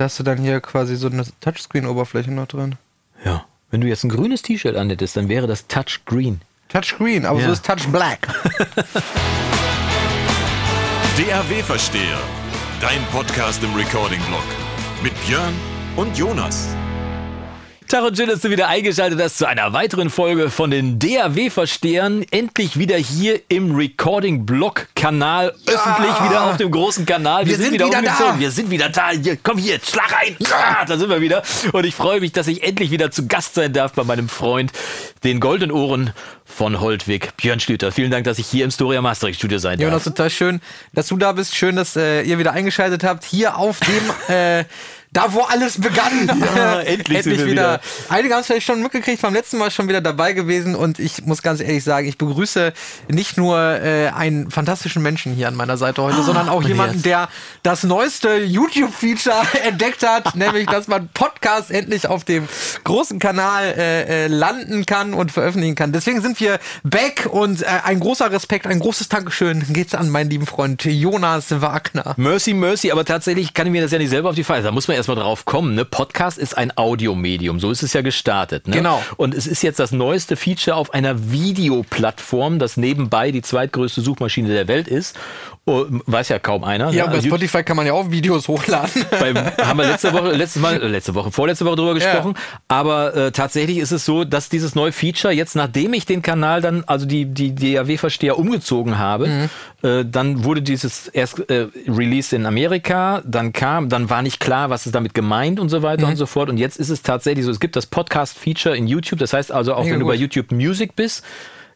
Da hast du dann hier quasi so eine Touchscreen-Oberfläche noch drin. Ja. Wenn du jetzt ein grünes T-Shirt anhättest, dann wäre das Touchgreen. Touchscreen, aber Ja. so ist Touch Black. DAW-Versteher. Dein Podcast im Recording-Blog. Mit Björn und Jonas. Tag und schön, dass du wieder eingeschaltet hast zu einer weiteren Folge von den DAW-Verstehern. Endlich wieder hier im Recording-Blog-Kanal. Öffentlich wieder auf dem großen Kanal. Wir sind wieder umgezogen. da. Wir sind wieder da. Hier, komm hier, schlag rein. Ja, da sind wir wieder. Und ich freue mich, dass ich endlich wieder zu Gast sein darf bei meinem Freund, den Goldenen Ohren von Holtwig, Björn Schlüter. Vielen Dank, dass ich hier im Storia Mastering Studio sein darf. Jonas, total schön, dass du da bist. Schön, dass äh, ihr wieder eingeschaltet habt. Hier auf dem, äh, da wo alles begann. Ja, endlich sind wir wieder. Einige haben es vielleicht schon mitgekriegt, beim letzten Mal schon wieder dabei gewesen. Und ich muss ganz ehrlich sagen, ich begrüße nicht nur äh, einen fantastischen Menschen hier an meiner Seite heute, sondern auch jemanden, Herz. der das neueste YouTube-Feature entdeckt hat, nämlich, dass man Podcast endlich auf dem großen Kanal äh, äh, landen kann und veröffentlichen kann. Deswegen sind wir back und äh, ein großer Respekt, ein großes Dankeschön geht an meinen lieben Freund Jonas Wagner. Mercy, mercy, aber tatsächlich kann ich mir das ja nicht selber auf die Fahne. Da muss man erstmal drauf kommen. Ne? Podcast ist ein Audiomedium, so ist es ja gestartet. Ne? Genau. Und es ist jetzt das neueste Feature auf einer Videoplattform, das nebenbei die zweitgrößte Suchmaschine der Welt ist. Oh, weiß ja kaum einer. Ja, ne? bei Also Spotify kann man ja auch Videos hochladen. beim, haben wir letzte Woche, letztes Mal, äh, letzte Woche, vorletzte Woche drüber gesprochen. Aber äh, tatsächlich ist es so, dass dieses neue Feature jetzt, nachdem ich den Kanal dann, also die, die DAW-Versteher umgezogen habe, äh, dann wurde dieses erst äh, released in Amerika, dann kam, dann war nicht klar, was ist damit gemeint und so weiter und so fort. Und jetzt ist es tatsächlich so, es gibt das Podcast-Feature in YouTube. Das heißt also, auch Mega wenn du bei gut. YouTube Music bist,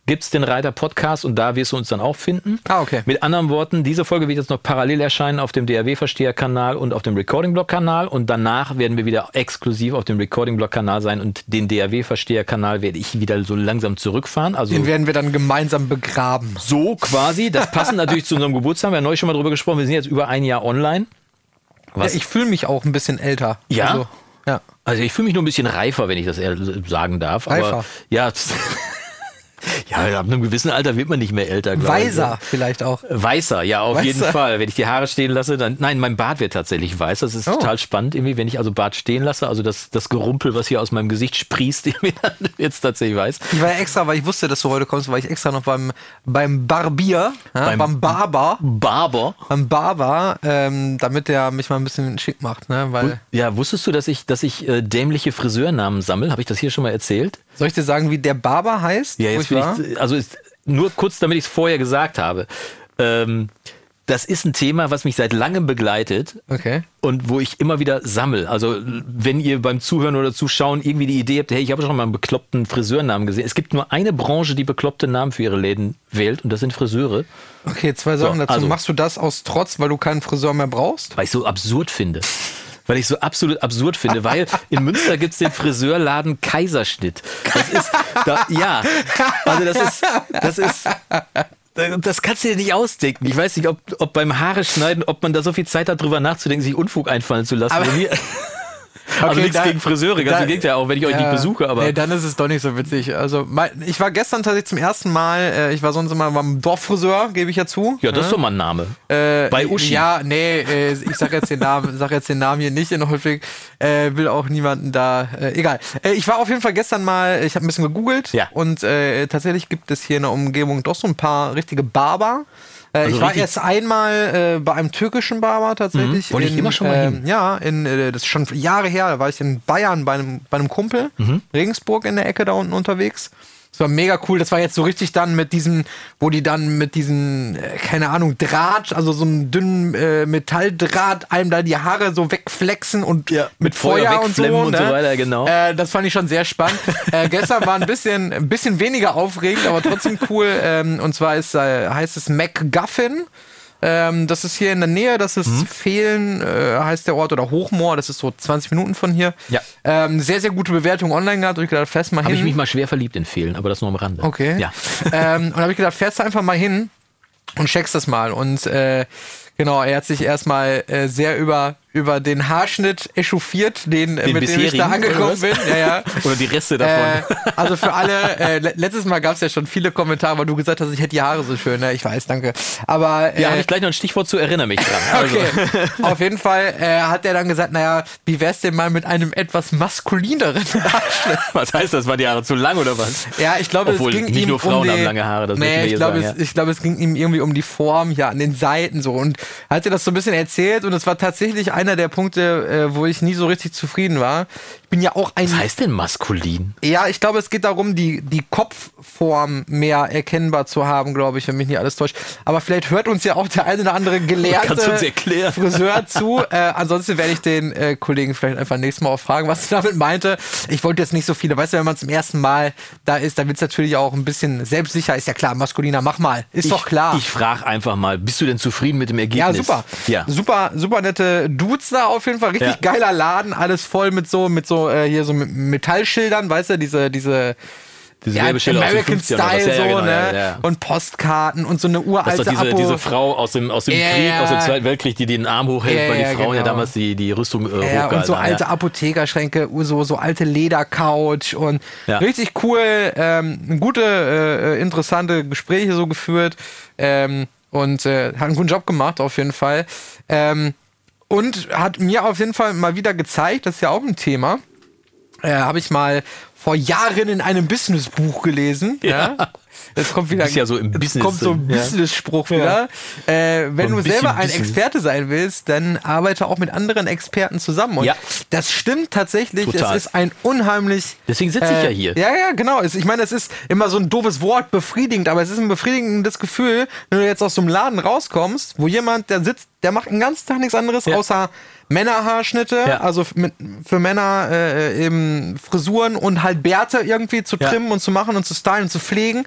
gibt's den Reiter Podcast und da wirst du uns dann auch finden. Ah, okay. Mit anderen Worten, diese Folge wird jetzt noch parallel erscheinen auf dem DAW-Versteher-Kanal und auf dem Recording-Blog-Kanal und danach werden wir wieder exklusiv auf dem Recording-Blog-Kanal sein und den DAW-Versteher-Kanal werde ich wieder so langsam zurückfahren. Also Den werden wir dann gemeinsam begraben. so quasi. Das passend natürlich zu unserem Geburtstag. Wir haben neulich schon mal drüber gesprochen. Wir sind jetzt über ein Jahr online. Was? Ja, ich fühle mich auch ein bisschen älter. Ja? Also, ja. Also ich fühle mich nur ein bisschen reifer, wenn ich das sagen darf. Aber Reifer? ja, ja, ab einem gewissen Alter wird man nicht mehr älter. glaub ich. Weiser vielleicht auch. Weißer, ja, auf Weißer. jeden Fall. Wenn ich die Haare stehen lasse, dann. Nein, mein Bart wird tatsächlich weiß. Das ist Oh. total spannend irgendwie, wenn ich also Bart stehen lasse. Also das, das Gerumpel, was hier aus meinem Gesicht sprießt, irgendwie, dann wird's tatsächlich weiß. Ich war ja extra, weil ich wusste, dass du heute kommst, war ich extra noch beim, beim Barbier, ja, Beim- beim, Barber, Barber. beim Barber, ähm, damit der mich mal ein bisschen schick macht, ne? Weil, Ja, wusstest du, dass ich, dass ich äh, dämliche Friseurnamen sammle? Habe ich das hier schon mal erzählt? soll ich dir sagen, wie der Barber heißt? Ja, jetzt bin war? ich, also ist, nur kurz, damit ich es vorher gesagt habe. Ähm, das ist ein Thema, was mich seit langem begleitet Okay. und wo ich immer wieder sammel. Also wenn ihr beim Zuhören oder Zuschauen irgendwie die Idee habt, hey, ich habe schon mal einen bekloppten Friseurnamen gesehen. Es gibt nur eine Branche, die bekloppte Namen für ihre Läden wählt und das sind Friseure, Okay, zwei Sachen dazu. also- Machst du das aus Trotz, weil du keinen Friseur mehr brauchst? weil ich so absurd finde. Weil ich so absolut absurd finde, weil in Münster gibt's den Friseurladen Kaiserschnitt. Das ist, da, ja, also das ist, das ist, das kannst du dir nicht ausdenken. Ich weiß nicht, ob, ob beim Haare schneiden, ob man da so viel Zeit hat, drüber nachzudenken, sich Unfug einfallen zu lassen. Aber- Also Okay, nichts da- gegen Friseure, ganz im Gegenteil, auch wenn ich euch nicht Ja. besuche, aber. Nee, dann ist es doch nicht so witzig. Also, mein, ich war gestern tatsächlich zum ersten Mal, äh, ich war sonst immer beim Dorffriseur, gebe ich ja zu. ja, das ist doch mal ein Name. Äh, Bei Uschi. Ja, nee, äh, ich sag jetzt den Namen, sag jetzt den Namen hier nicht in Holtwig. Äh, will auch niemanden da. Äh, egal. Äh, ich war auf jeden Fall gestern mal, ich habe ein bisschen gegoogelt Ja. und tatsächlich gibt es hier in der Umgebung doch so ein paar richtige Barber. Äh, Also ich war erst einmal äh, bei einem türkischen Barber tatsächlich. Mhm. Wollte ich immer schon mal hin. ähm, Ja, in, äh, das ist schon Jahre her, da war ich in Bayern bei einem, bei einem Kumpel, Mhm. Regensburg in der Ecke da unten unterwegs. Das war mega cool. Das war jetzt so richtig dann mit diesen, wo die dann mit diesen, äh, keine Ahnung, Draht, also so einem dünnen äh, Metalldraht, einem da die Haare so wegflexen und Ja, mit mit Feuer Feuer, und so, wegflemmen und ne? so weiter, genau. Äh, das fand ich schon sehr spannend. äh, gestern war ein bisschen, ein bisschen weniger aufregend, aber trotzdem cool. Ähm, und zwar ist, äh, heißt es MacGuffin. Ähm, das ist hier in der Nähe, das ist Mhm. Fehlen, äh, heißt der Ort, oder Hochmoor, das ist so 20 Minuten von hier. Ja. Ähm, sehr, sehr gute Bewertung online gehabt und ich gedacht, fest mal Habe hin. ich mich mal schwer verliebt in Fehlen, aber das nur am Rande. Okay. Ja. ähm, und habe ich gedacht, fährst du einfach mal hin und checkst das mal. Und äh, genau, er hat sich erstmal äh, sehr über über den Haarschnitt echauffiert, den, den mit dem ich da angekommen bin. Ja, ja. Oder die Reste davon. Äh, also für alle, äh, letztes Mal gab es ja schon viele Kommentare, weil du gesagt hast, ich hätte die Haare so schön. Ne? Ich weiß, danke. Aber äh, ja, habe ich gleich noch ein Stichwort zu, erinnere mich dran. Also. Okay. Auf jeden Fall äh, hat er dann gesagt, naja, wie wär's denn mal mit einem etwas maskulineren Haarschnitt? was heißt das? War die Haare zu lang oder was? Ja, ich glaube, Obwohl, es ging nicht ihm nur Frauen um die, haben lange Haare. Das nee, ich glaube, es, ich glaube, es ging ihm irgendwie um die Form hier an den Seiten so und hat er das so ein bisschen erzählt und es war tatsächlich einer der Punkte, äh, wo ich nie so richtig zufrieden war. Bin ja auch ein. Was heißt denn maskulin? Ja, ich glaube, es geht darum, die, die Kopfform mehr erkennbar zu haben, glaube ich, wenn mich nicht alles täuscht. Aber vielleicht hört uns ja auch der eine oder andere gelehrte Friseur zu. Äh, ansonsten werde ich den äh, Kollegen vielleicht einfach nächstes Mal auch fragen, was er damit meinte. Ich wollte jetzt nicht so viele. Weißt du, wenn man zum ersten Mal da ist, dann wird es natürlich auch ein bisschen selbstsicher. Ist ja klar, maskuliner, mach mal. Ist ich, doch klar. Ich frage einfach mal, bist du denn zufrieden mit dem Ergebnis? Ja, super. Ja. Super, super nette Dudes da auf jeden Fall. Richtig ja. geiler Laden, alles voll mit so, mit so, äh, hier so mit Metallschildern, weißt du, diese, diese, diese ja, American Style ja, so, genau, ne? Ja, und Postkarten und so eine uralte das ist diese, diese Frau aus dem, aus dem Krieg, aus dem Zweiten Weltkrieg, die den Arm hochhält, weil die Frauen genau. ja damals die, die Rüstung äh, ja, Und so alte Apothekerschränke, so, so alte Ledercouch und richtig cool, ähm, gute, äh, interessante Gespräche so geführt ähm, und äh, hat einen guten Job gemacht auf jeden Fall. Ähm, und hat mir auf jeden Fall mal wieder gezeigt, das ist ja auch ein Thema, äh, habe ich mal vor Jahren in einem Businessbuch gelesen. Ja. ja. Jetzt kommt wieder ja so im Business kommt so ein Business-Spruch ja. wieder. Äh, wenn du selber ein Business. Experte sein willst, dann arbeite auch mit anderen Experten zusammen. Und ja. das stimmt tatsächlich. Total. Es ist ein unheimlich. Deswegen sitze ich ja äh, hier. Ja, ja, genau. Ich meine, es ist immer so ein doofes Wort, befriedigend, aber es ist ein befriedigendes Gefühl, wenn du jetzt aus so einem Laden rauskommst, wo jemand, der sitzt, der macht den ganzen Tag nichts anderes, außer Männerhaarschnitte, ja. also mit, für Männer äh, eben Frisuren und halt Bärte irgendwie zu trimmen ja. und zu machen und zu stylen und zu pflegen.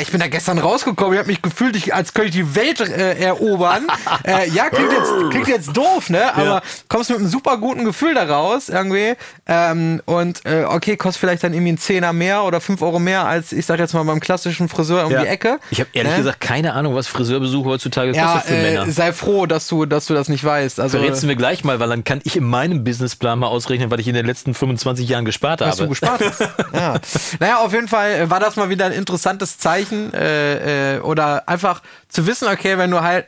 Ich bin da gestern rausgekommen, ich habe mich gefühlt, ich, als könnte ich die Welt äh, erobern. äh, ja, klingt jetzt, klingt jetzt doof, ne? Aber ja. kommst mit einem super guten Gefühl da raus, irgendwie. Ähm, und äh, okay, kostet vielleicht dann irgendwie einen Zehner mehr oder fünf Euro mehr als, ich sag jetzt mal, beim klassischen Friseur um ja. die Ecke. Ich habe ehrlich ne? gesagt keine Ahnung, was Friseurbesuche heutzutage ja, kostet für äh, Männer. Sei froh, dass du, dass du das nicht weißt. Also, Verrätst du mir gleich mal, weil dann kann ich in meinem Businessplan mal ausrechnen, was ich in den letzten 25 Jahren gespart was habe. Was du gespart hast. ja. Naja, auf jeden Fall war das mal wieder ein interessantes Zeichen. Äh, äh, oder einfach zu wissen, okay, wenn du halt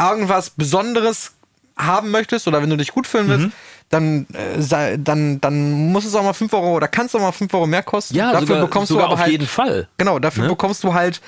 irgendwas Besonderes haben möchtest oder wenn du dich gut fühlen willst, mhm. dann, äh, dann, dann muss es auch mal 5 Euro oder kannst auch mal 5 Euro mehr kosten. Ja, dafür sogar, bekommst sogar du aber auf halt, jeden Fall. Genau, dafür ne? bekommst du halt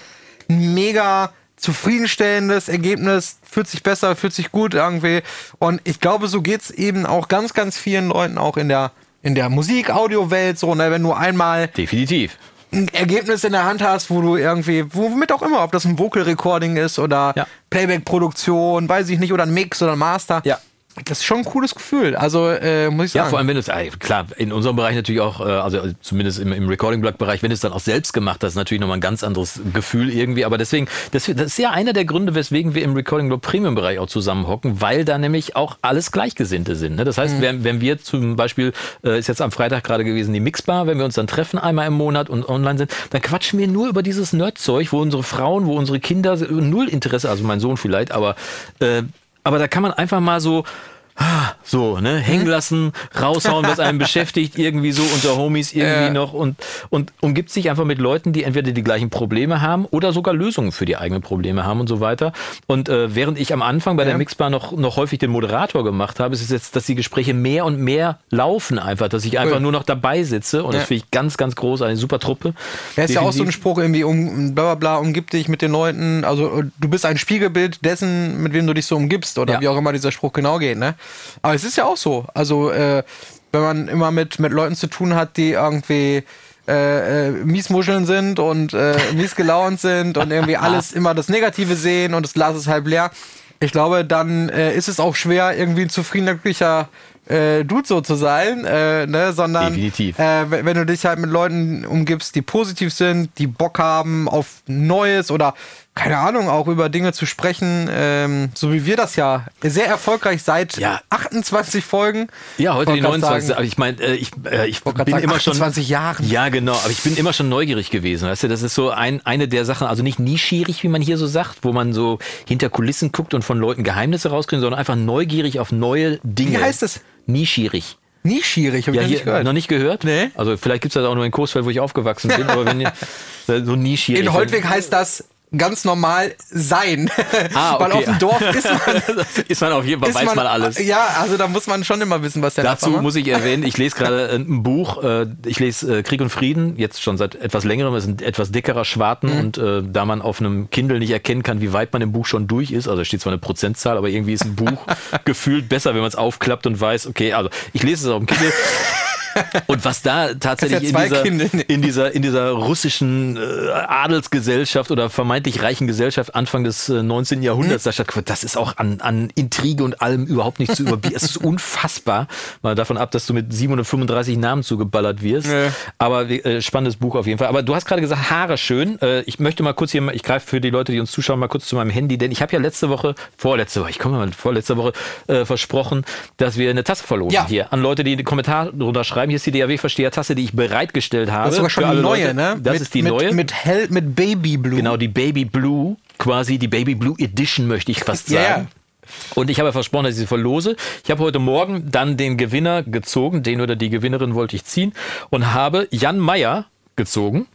ein mega zufriedenstellendes Ergebnis, fühlt sich besser, fühlt sich gut irgendwie. Und ich glaube, so geht es eben auch ganz, ganz vielen Leuten auch in der, in der Musik, Audio-Welt so, ne, wenn du einmal Definitiv ein Ergebnis in der Hand hast, wo du irgendwie, womit auch immer, ob das ein Vocal Recording ist oder ja. Playback-Produktion, weiß ich nicht, oder ein Mix oder ein Master. Ja das ist schon ein cooles Gefühl. Also äh, muss ich sagen. Ja, vor allem wenn du es, äh, klar, in unserem Bereich natürlich auch, äh, also zumindest im, im Recording-Blog-Bereich, wenn du es dann auch selbst gemacht hast, natürlich nochmal ein ganz anderes Gefühl irgendwie. Aber deswegen, das, das ist ja einer der Gründe, weswegen wir im Recording-Blog Premium-Bereich auch zusammenhocken, weil da nämlich auch alles Gleichgesinnte sind. Ne? Das heißt, mhm. wenn, wenn wir zum Beispiel, äh, ist jetzt am Freitag gerade gewesen, die Mixbar, wenn wir uns dann treffen einmal im Monat und online sind, dann quatschen wir nur über dieses Nerdzeug, wo unsere Frauen, wo unsere Kinder null Interesse, also mein Sohn vielleicht, aber äh, aber da kann man einfach mal so so, ne, hängen mhm. lassen, raushauen, was einen beschäftigt, irgendwie so unter Homies irgendwie ja. noch und, und umgibt sich einfach mit Leuten, die entweder die gleichen Probleme haben oder sogar Lösungen für die eigenen Probleme haben und so weiter. Und äh, während ich am Anfang bei ja. der Mixbar noch, noch häufig den Moderator gemacht habe, ist es jetzt, dass die Gespräche mehr und mehr laufen einfach, dass ich einfach cool. nur noch dabei sitze und ja. das finde ich ganz, ganz groß, eine super Truppe. Ja, ist ja auch so ein Spruch irgendwie, um, bla bla bla, umgib dich mit den Leuten, also du bist ein Spiegelbild dessen, mit wem du dich so umgibst oder wie auch immer dieser Spruch genau geht, ne? Aber es ist ja auch so. Also, äh, wenn man immer mit, mit Leuten zu tun hat, die irgendwie äh, äh, Miesmuscheln sind und äh, mies gelaunt sind und irgendwie alles immer das Negative sehen und das Glas ist halb leer. Ich glaube, dann äh, ist es auch schwer, irgendwie ein zufriedener, glücklicher äh, Dude so zu sein, äh, ne? sondern Definitiv. Äh, wenn du dich halt mit Leuten umgibst, die positiv sind, die Bock haben auf Neues oder keine Ahnung, auch über Dinge zu sprechen, ähm, so wie wir das ja sehr erfolgreich seit Ja. 28 Folgen. Ja, heute die Wollte grad 29. sagen, Aber ich meine, äh, ich, äh, ich bin sagen, immer schon. 28 Jahren. Ja, genau. Aber ich bin immer schon neugierig gewesen. Weißt du, das ist so ein, eine der Sachen, also nicht nischierig, wie man hier so sagt, wo man so hinter Kulissen guckt und von Leuten Geheimnisse rauskriegt, sondern einfach neugierig auf neue Dinge. Wie heißt es? Nischierig. Nie schierig, habe Ja, ich noch hier nicht gehört. noch nicht gehört? Nee. Also vielleicht gibt es das auch nur in Coesfeld, wo ich aufgewachsen bin, aber wenn ihr so nischierig. In Holtweg heißt das ganz normal sein. Ah, Weil okay. auf dem Dorf ist man, ist man auf jeden Fall, weiß man, man alles. Ja, also da muss man schon immer wissen, was der Dazu muss ich erwähnen, ich lese gerade ein Buch, äh, ich lese äh, Krieg und Frieden, jetzt schon seit etwas längerem, es ist ein etwas dickerer Schwarten Mhm. und äh, da man auf einem Kindle nicht erkennen kann, wie weit man im Buch schon durch ist, also da steht zwar eine Prozentzahl, aber irgendwie ist ein Buch gefühlt besser, wenn man es aufklappt und weiß, okay, also ich lese es auf dem Kindle. Und was da tatsächlich ja in, dieser, in, dieser, in dieser russischen äh, Adelsgesellschaft oder vermeintlich reichen Gesellschaft Anfang des äh, 19. Jahrhunderts Mhm. da stattgefunden, das ist auch an, an Intrige und allem überhaupt nicht zu überbieten. es ist unfassbar, mal davon ab, dass du mit 735 Namen zugeballert wirst. Nee. Aber äh, spannendes Buch auf jeden Fall. Aber du hast gerade gesagt, Haare schön. Äh, ich möchte mal kurz hier, mal- ich greife für die Leute, die uns zuschauen, mal kurz zu meinem Handy, denn ich habe ja letzte Woche, vorletzte Woche, ich komme mal vorletzte Woche, äh, versprochen, dass wir eine Tasse verlosen Ja. hier an Leute, die in die Kommentare drunter schreiben. Hier ist die DAW-Versteher-Tasse, die ich bereitgestellt habe. Das ist sogar schon die neue, Leute. ne? Das mit, ist die mit, neue. Mit hell, mit Baby Blue. Genau, die Baby Blue, quasi die Baby Blue Edition, möchte ich fast sagen. ja. Und ich habe versprochen, dass ich sie verlose. Ich habe heute Morgen dann den Gewinner gezogen, den oder die Gewinnerin wollte ich ziehen und habe Jan Meyer gezogen.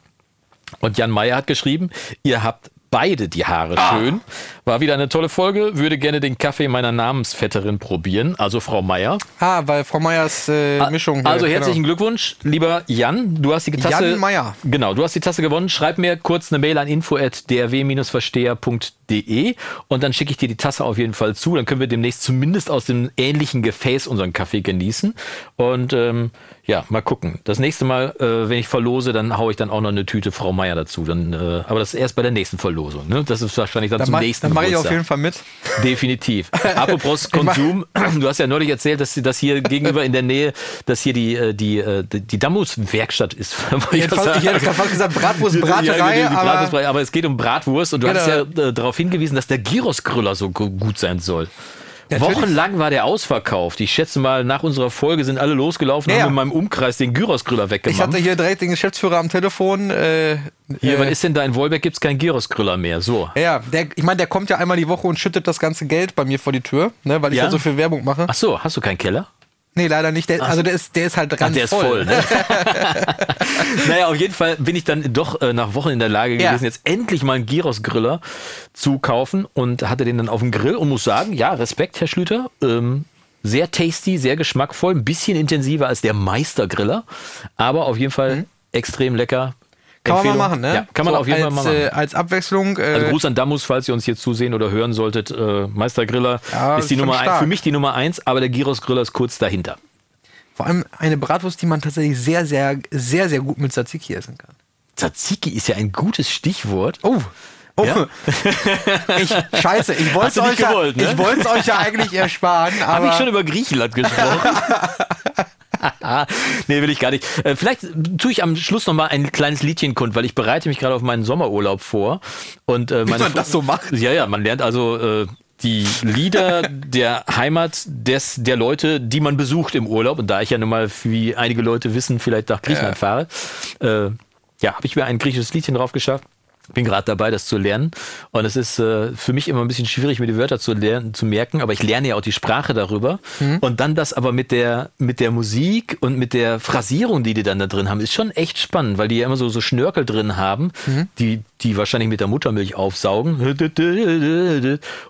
Und Jan Meyer hat geschrieben, ihr habt beide die Haare Ah. schön. War wieder eine tolle Folge, würde gerne den Kaffee meiner Namensvetterin probieren, also Frau Meyer. Ah, weil Frau Meyers äh, Mischung. hier, Also herzlichen genau. Glückwunsch, lieber Jan. Du hast die Tasse. Jan Meyer. Genau, du hast die Tasse gewonnen. Schreib mir kurz eine Mail an info@drw-versteher.de und dann schicke ich dir die Tasse auf jeden Fall zu. Dann können wir demnächst zumindest aus dem ähnlichen Gefäß unseren Kaffee genießen. Und ähm, ja, mal gucken. Das nächste Mal, äh, wenn ich verlose, dann haue ich dann auch noch eine Tüte Frau Meier dazu. Dann, äh, aber das ist erst bei der nächsten Verlosung. Ne? Das ist wahrscheinlich dann, Dann, zum mach, nächsten dann mache ich auf jeden Fall mit. Definitiv. Apropos Konsum, du hast ja neulich erzählt, dass, dass hier gegenüber in der Nähe, dass hier die, äh, die, äh, die die Dammus-Werkstatt ist. Ich hätte fast- ich hätte gerade fast gesagt Bratwurst-Braterei, Ja, die, die aber- Bratwurstbraterei, aber es geht um Bratwurst und du Genau. hast ja äh, darauf hingewiesen, dass der Gyros-Grüller so gu- gut sein soll. Natürlich. Wochenlang war der ausverkauft. Ich schätze mal, nach unserer Folge sind alle losgelaufen und ja. haben in meinem Umkreis den Gyros-Grüller Ich weggemacht. hatte hier direkt den Geschäftsführer am Telefon. Äh, Hier, äh, was ist denn da in Wolbeck? Gibt es keinen Gyros-Grüller mehr. So. ja, der, ich meine, der kommt ja einmal die Woche und schüttet das ganze Geld bei mir vor die Tür, ne, weil ich Ja? ja so viel Werbung mache. Ach so, hast du keinen Keller? Nee, leider nicht. Der, also der ist, der ist halt Ach, ganz der ist voll. ne? naja, auf jeden Fall bin ich dann doch äh, nach Wochen in der Lage Ja. gewesen, jetzt endlich mal einen Gyros-Griller zu kaufen und hatte den dann auf dem Grill und muss sagen, ja, Respekt, Herr Schlüter. Ähm, sehr tasty, sehr geschmackvoll, ein bisschen intensiver als der Meistergriller, aber auf jeden Fall extrem lecker. Kann man mal Empfehlung. machen, ne? Ja, kann man so auf jeden als, Fall mal machen. Äh, als Abwechslung. Äh, Also Gruß an Damus, falls ihr uns hier zusehen oder hören solltet. Äh, Meistergriller Ja, ist die Nummer ein, für mich die Nummer eins, aber der Gyros-Griller ist kurz dahinter. vor allem eine Bratwurst, die man tatsächlich sehr, sehr, sehr, sehr gut mit Tzatziki essen kann. Tzatziki ist ja ein gutes Stichwort. Oh. Oh, Ja? ich, scheiße, ich wollte es euch, ja, ne? ich euch ja eigentlich ersparen, Habe aber ich schon über Griechenland gesprochen? nee, will ich gar nicht. Äh, Vielleicht tue ich am Schluss noch mal ein kleines Liedchen kund, weil ich bereite mich gerade auf meinen Sommerurlaub vor. Und, äh, meine man das so macht? Ja, ja, man lernt also äh, die Lieder der Heimat des, der Leute, die man besucht im Urlaub. Und da ich ja nun mal, wie einige Leute wissen, vielleicht nach Griechenland fahre, äh, ja, habe ich mir ein griechisches Liedchen drauf geschafft. Bin gerade dabei, das zu lernen. Und es ist äh, für mich immer ein bisschen schwierig, mir die Wörter zu lernen, zu merken, aber ich lerne ja auch die Sprache darüber. Und dann das aber mit der, mit der Musik und mit der Phrasierung, die die dann da drin haben, ist schon echt spannend, weil die ja immer so, so Schnörkel drin haben, die, die wahrscheinlich mit der Muttermilch aufsaugen.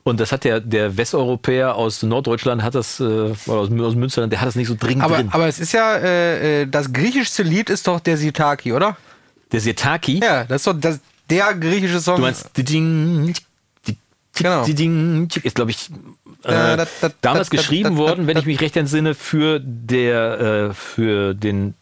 Und das hat der, der Westeuropäer aus Norddeutschland, hat das, äh, oder aus, aus Münsterland, der hat das nicht so dringend aber, drin. aber es ist ja, äh, äh, das griechischste Lied ist doch der Sitaki, oder? der Setaki, Ja, das ist doch das, der griechische Song. du meinst, Ding, Genau. Ding, ist, glaube ich, äh, da, da, damals da, geschrieben worden, wenn ich mich recht entsinne, für der, äh, für den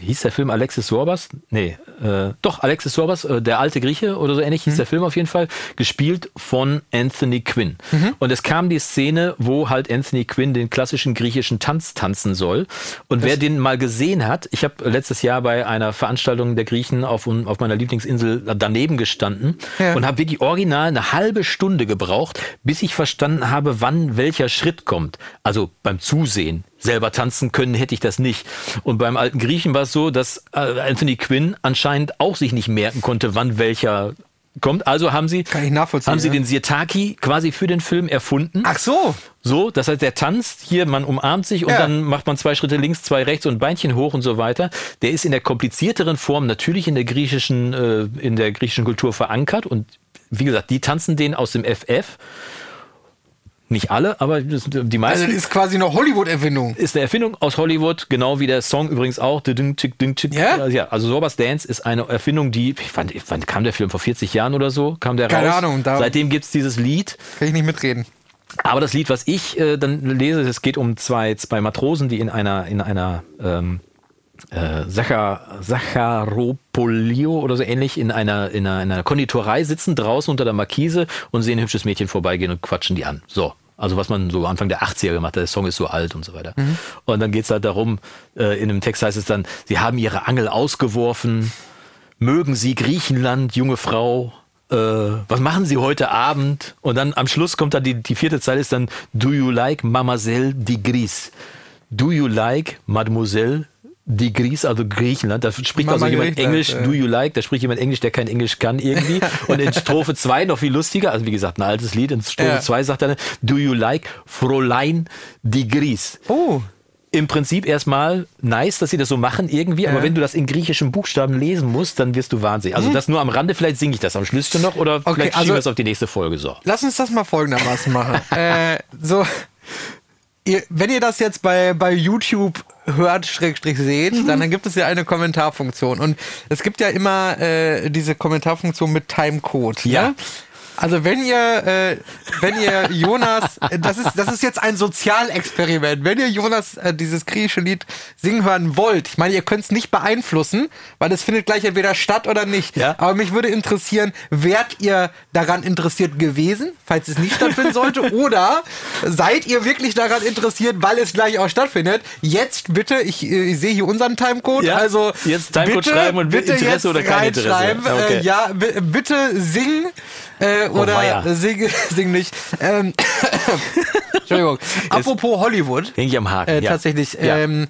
hieß der Film Alexis Sorbas? Nee, äh, doch, Alexis Sorbas, äh, der alte Grieche oder so ähnlich hieß der Film auf jeden Fall, gespielt von Anthony Quinn. Und es kam die Szene, wo halt Anthony Quinn den klassischen griechischen Tanz tanzen soll. Und wer den mal gesehen hat, ich habe letztes Jahr bei einer Veranstaltung der Griechen auf, auf meiner Lieblingsinsel daneben gestanden Ja. und habe wirklich original eine halbe Stunde gebraucht, bis ich verstanden habe, wann welcher Schritt kommt. Also beim Zusehen. Selber tanzen können hätte ich das nicht. Und beim alten Griechen war es so, dass äh, Anthony Quinn anscheinend auch sich nicht merken konnte, wann welcher kommt. Also haben sie, haben sie ja. den Sirtaki quasi für den Film erfunden. Ach so. So, das heißt, der tanzt hier, man umarmt sich und Ja. dann macht man zwei Schritte links, zwei rechts und Beinchen hoch und so weiter. Der ist in der komplizierteren Form natürlich in der griechischen, äh, in der griechischen Kultur verankert und wie gesagt, die tanzen den aus dem FF. Nicht alle, aber die Also meisten. das ist quasi eine Hollywood-Erfindung. ist eine Erfindung aus Hollywood, genau wie der Song übrigens auch. Ja? ja, also Sorbas Dance ist eine Erfindung, die, ich fand, ich fand, kam der Film vor 40 Jahren oder so, kam der Keine raus. Ahnung, da- Seitdem gibt's dieses Lied. Kann ich nicht mitreden. Aber das Lied, was ich äh, dann lese, es geht um zwei, zwei Matrosen, die in einer, in einer ähm, äh, Sacha, Sacharopolio oder so ähnlich in einer, in, einer, in einer Konditorei sitzen, draußen unter der Markise und sehen ein hübsches Mädchen vorbeigehen und quatschen die an. So. Also was man so Anfang der 80er gemacht hat, der Song ist so alt und so weiter. Und dann geht's halt darum, äh, in dem Text heißt es dann, sie haben ihre Angel ausgeworfen, mögen Sie Griechenland, junge Frau, äh, was machen Sie heute Abend? Und dann am Schluss kommt dann die, die vierte Zeile ist dann, do you like Mademoiselle Digris? Do you like Mademoiselle Digris, also Griechenland? Da spricht also Mama jemand Griechenland, Englisch, ja. do you like? Da spricht jemand Englisch, der kein Englisch kann irgendwie. Und in Strophe 2 noch viel lustiger, also wie gesagt, ein altes Lied. In Strophe Ja. 2 sagt er, do you like Fräulein Digris? Oh. im Prinzip erstmal nice, dass sie das so machen irgendwie, aber wenn du das in griechischen Buchstaben lesen musst, dann wirst du wahnsinnig. Also das nur am Rande, vielleicht singe ich das am Schlüssel noch oder vielleicht schieben also- wir es auf die nächste Folge so. Lass uns das mal folgendermaßen machen. äh, so, ihr, wenn ihr das jetzt bei, bei YouTube hört, Schrägstrich seht, dann, dann gibt es ja eine Kommentarfunktion. Und es gibt ja immer äh, diese Kommentarfunktion mit Timecode. Ja. Ne? Also wenn ihr, äh, wenn ihr Jonas, äh, das ist, das ist jetzt ein Sozialexperiment. Wenn ihr Jonas äh, dieses griechische Lied singen hören wollt, ich meine, ihr könnt es nicht beeinflussen, weil es findet gleich entweder statt oder nicht. Ja. Aber mich würde interessieren, wärt ihr daran interessiert gewesen, falls es nicht stattfinden sollte, oder seid ihr wirklich daran interessiert, weil es gleich auch stattfindet? Jetzt bitte, ich, äh, ich sehe hier unseren Timecode, Ja, also jetzt Timecode bitte, schreiben und bitte Interesse jetzt oder kein Interesse. Okay. Äh, ja, bi- bitte sing äh, oder weia. sing, sing nicht. Ähm, Entschuldigung. Apropos Hollywood. Häng ich am Haken. Äh, ja. Tatsächlich. Ähm,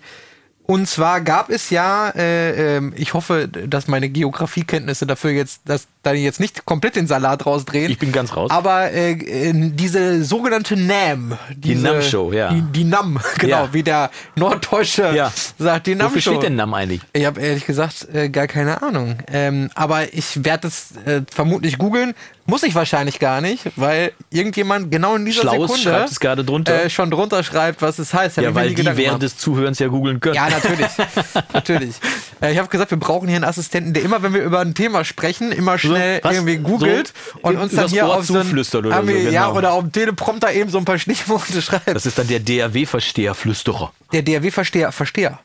und zwar gab es ja, äh, ähm, ich hoffe, dass meine Geografiekenntnisse dafür jetzt, dass da jetzt nicht komplett den Salat rausdrehen. Ich bin ganz raus. Aber äh, äh, diese sogenannte NAM. Diese, NAM-Show, ja. Die, die NAM, genau, Ja. wie der Norddeutsche Ja. sagt, die NAM-Show. Wofür steht denn NAM eigentlich? Ich habe ehrlich gesagt äh, gar keine Ahnung. Ähm, aber ich werde es äh, vermutlich googeln. Muss ich wahrscheinlich gar nicht, weil irgendjemand genau in dieser Schlaues Sekunde schreibt es gerade drunter. Äh, schon drunter schreibt, was es heißt. Hab Ja, weil die Gedanken während gemacht. des Zuhörens ja googeln können. Ja, natürlich. natürlich. Äh, ich habe gesagt, wir brauchen hier einen Assistenten, der immer, wenn wir über ein Thema sprechen, immer schnell was? irgendwie googelt So und uns dann hier Ohr auf so ein, zuflüstert oder so, irgendwie- Ja, genau. oder auf dem Teleprompter eben so ein paar Stichworte schreibt. Das ist dann der DRW-Versteher-Flüsterer. der DRW-Versteher, Versteher.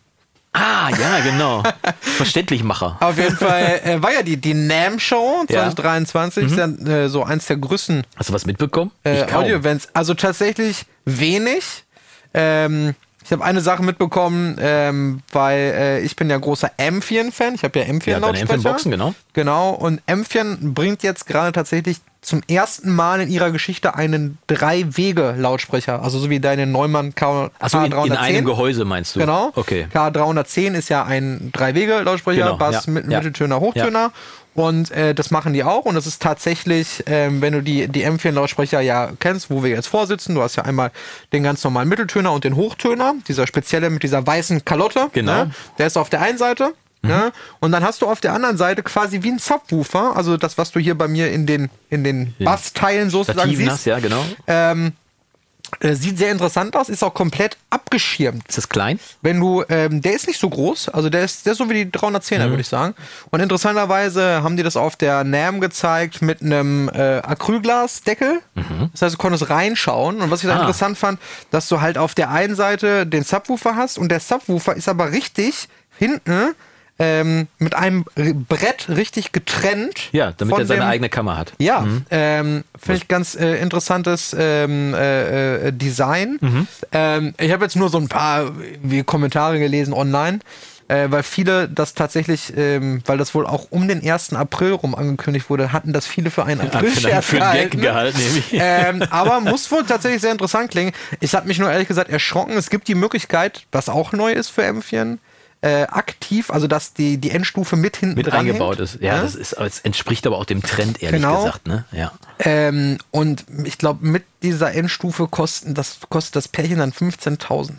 Ah, ja, genau. Verständlichmacher. Auf jeden Fall äh, war ja die, die NAM-Show Ja. 2023, ist ja, äh, so eins der größten Hast du was mitbekommen? äh. Audio-Events. Also tatsächlich wenig. Ähm, ich habe eine Sache mitbekommen, ähm, weil äh, ich bin ja großer Amphion-Fan. Ich habe ja Amphion Ja. Amphion-Boxen, genau. Genau. Und Amphion bringt jetzt gerade tatsächlich zum ersten Mal in ihrer Geschichte einen Drei-Wege-Lautsprecher. Also so wie deine Neumann K in, K310. in einem Gehäuse meinst du? Genau. Okay. K310 ist ja ein Drei-Wege-Lautsprecher, Genau, Bass, ja, mit, ja. Mitteltöner, Hochtöner. Und äh, das machen die auch. Und das ist tatsächlich, ähm, wenn du die, die M4-Lautsprecher ja kennst, wo wir jetzt vorsitzen, du hast ja einmal den ganz normalen Mitteltöner und den Hochtöner, dieser spezielle mit dieser weißen Kalotte. Genau. Ne? Der ist auf der einen Seite. Ne? Und dann hast du auf der anderen Seite quasi wie ein Subwoofer, also das, was du hier bei mir in den, in den Bassteilen sozusagen Stativen siehst. hast, ja, genau. Ähm, Äh, sieht sehr interessant aus, ist auch komplett abgeschirmt. Ist das klein? Wenn du, ähm, der ist nicht so groß, also der ist, der ist so wie die 310er, würde ich sagen. Und interessanterweise haben die das auf der NAM gezeigt mit einem äh, Acrylglasdeckel. Das heißt, du konntest reinschauen. Und was ich da Ah. interessant fand, dass du halt auf der einen Seite den Subwoofer hast und der Subwoofer ist aber richtig hinten ähm, mit einem Brett richtig getrennt. Ja, damit er seine dem- eigene Kammer hat. ja, ähm, finde ich ganz äh, interessantes ähm, äh, äh, Design. Mhm. Ähm, ich habe jetzt nur so ein paar Kommentare gelesen online, äh, weil viele das tatsächlich, ähm, weil das wohl auch um den 1. April rum angekündigt wurde, hatten das viele für einen April-Scherz für einen Gag gehalten. ähm, aber muss wohl tatsächlich sehr interessant klingen. Ich habe mich nur ehrlich gesagt erschrocken. Es gibt die Möglichkeit, was auch neu ist für M4, äh, aktiv, also dass die, die Endstufe mit hinten Mit dranhängt. eingebaut ist. Ja, das ist, es entspricht aber auch dem Trend, ehrlich Genau. gesagt. Ne? Ja. Ähm, und ich glaube, mit dieser Endstufe kosten das, kostet das Pärchen dann 15.000.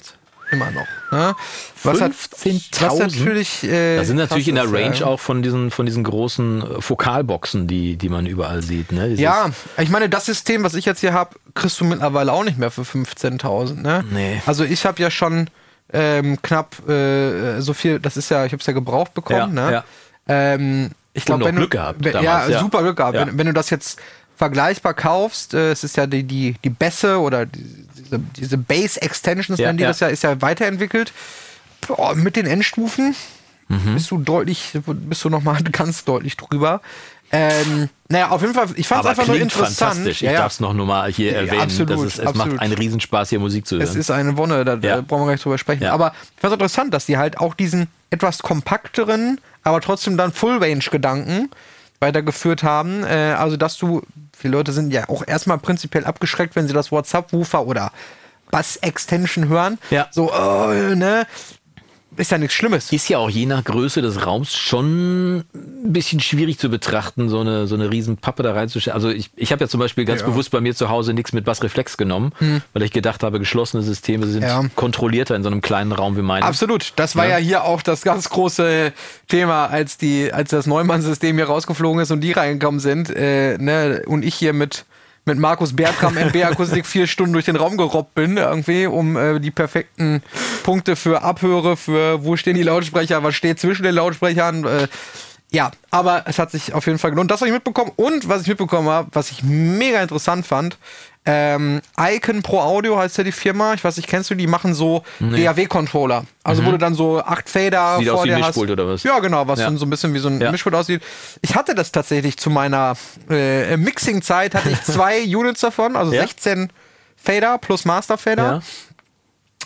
Immer noch. Ne? Was, hat- 15.000? was natürlich. Äh, Da sind natürlich in der Range ja. auch von diesen, von diesen großen äh, Fokalboxen, die, die man überall sieht. Ne? Dieses- Ja, ich meine, das System, was ich jetzt hier habe, kriegst du mittlerweile auch nicht mehr für 15.000. Ne? Nee. Also ich habe ja schon ähm, knapp äh, so viel, das ist ja, ich habe es ja gebraucht bekommen. Ja, ne? ja. Ähm, ich glaube, wenn du, Glück gehabt wenn, damals, ja, ja. super Glück gehabt. Ja. Wenn, wenn du das jetzt vergleichbar kaufst, äh, es ist ja die, die, die Bässe oder die, diese, diese Base Extensions, nennen die das ja, ist ja weiterentwickelt. Boah, mit den Endstufen Mhm. bist du deutlich, bist du nochmal ganz deutlich drüber. Ähm, naja, auf jeden Fall, ich fand es einfach nur interessant. fantastisch. Ich Ja, ja. darf es noch nur mal hier Ja, erwähnen. absolut, dass es, es absolut. macht einen Riesenspaß, hier Musik zu hören. Es ist eine Wonne, da Ja. brauchen wir gar nicht drüber sprechen. Ja. Aber ich fand es interessant, dass die halt auch diesen etwas kompakteren, aber trotzdem dann Full-Range-Gedanken weitergeführt haben. Äh, also, dass du, viele Leute sind ja auch erstmal prinzipiell abgeschreckt, wenn sie das Wort Subwoofer oder Bass-Extension hören. Ja. So, oh, ne? Ist ja nichts Schlimmes. ist ja auch je nach Größe des Raums schon ein bisschen schwierig zu betrachten, so eine, so eine riesen Pappe da reinzustellen. Also ich, ich habe ja zum Beispiel ganz Ja. Hm. bewusst bei mir zu Hause nichts mit Bassreflex genommen, weil ich gedacht habe, geschlossene Systeme sind Ja. kontrollierter in so einem kleinen Raum wie meinem. Absolut. Das war ja. Ja. hier auch das ganz große Thema, als die, als das Neumann-System hier rausgeflogen ist und die reingekommen sind, äh, ne, und ich hier mit mit Markus Bertram MB Akustik vier Stunden durch den Raum gerobbt bin, irgendwie, um äh, die perfekten Punkte für Abhöre, für wo stehen die Lautsprecher, was steht zwischen den Lautsprechern. Äh, ja, aber es hat sich auf jeden Fall gelohnt. Das habe ich mitbekommen. Und was ich mitbekommen habe, was ich mega interessant fand, ähm, Icon Pro Audio heißt ja die Firma. Ich weiß nicht, kennst du die? machen so DAW-Controller. Also wo du dann so acht Fader Mhm. Sieht vor aus wie dir ein hast. Mischpult oder was? Ja, genau, was Ja. dann so ein bisschen wie so ein Ja. Mischpult aussieht. Ich hatte das tatsächlich zu meiner äh, Mixing-Zeit, hatte ich zwei Units davon, also Ja. 16 Fader plus Master Fader.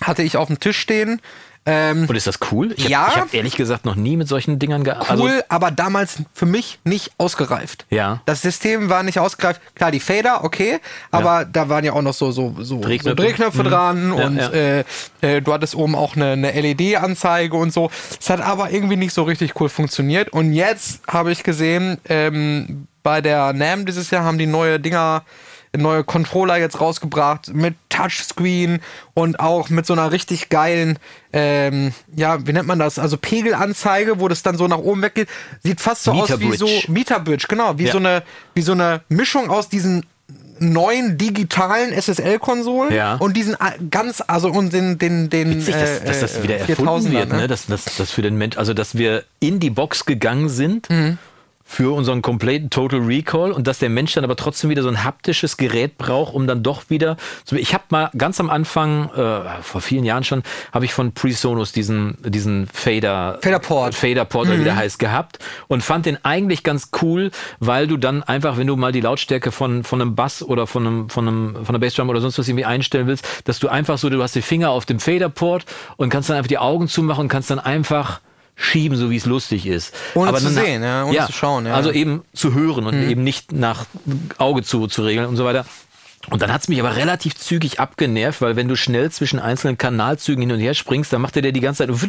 Hatte ich auf dem Tisch stehen. Ähm, Und ist das cool? Ich Ja. habe ich hab ehrlich gesagt noch nie mit solchen Dingern gearbeitet. cool, aber damals für mich nicht ausgereift. Ja. Das System war nicht ausgereift. Klar, die Fader, okay, aber da waren ja auch noch so, so, so, Drehknöpfe. so Drehknöpfe Mhm. dran Ja, und ja. Äh, äh, du hattest oben auch eine, eine LED-Anzeige und so. Es hat aber irgendwie nicht so richtig cool funktioniert. Und jetzt habe ich gesehen, ähm, bei der NAM dieses Jahr haben die neue Dinger neue Controller jetzt rausgebracht mit Touchscreen und auch mit so einer richtig geilen, ähm, ja, wie nennt man das? Also Pegelanzeige, wo das dann so nach oben weggeht. Sieht fast so aus wie so Meterbridge. Genau, wie Ja. so eine, wie so eine Mischung aus diesen neuen digitalen SSL-Konsolen Ja. und diesen äh, ganz, also und den, den, den Witzig, dass, äh, dass das äh, wieder erfunden 4000er, wird, ne? Dass, dass, dass für den Mensch, also dass wir in die Box gegangen sind Mhm. Für unseren kompletten Total Recall und dass der Mensch dann aber trotzdem wieder so ein haptisches Gerät braucht, um dann doch wieder. So, ich habe mal ganz am Anfang, äh, vor vielen Jahren schon, habe ich von PreSonus diesen, diesen Fader Faderport. Faderport, oder wie der heißt, gehabt und fand den eigentlich ganz cool, weil du dann einfach, wenn du mal die Lautstärke von, von einem Bass oder von einem, von einem, von einer Bassdrum oder sonst was irgendwie einstellen willst, dass du einfach so, du hast die Finger auf dem Faderport und kannst dann einfach die Augen zumachen und kannst dann einfach schieben, so wie es lustig ist. Ohne Aber zu na, sehen, ja, ohne ja, zu schauen. Ja. Also eben zu hören und mhm. eben nicht nach Auge zu, zu regeln und so weiter. Und dann hat's mich aber relativ zügig abgenervt, weil wenn du schnell zwischen einzelnen Kanalzügen hin und her springst, dann macht er dir die ganze Zeit und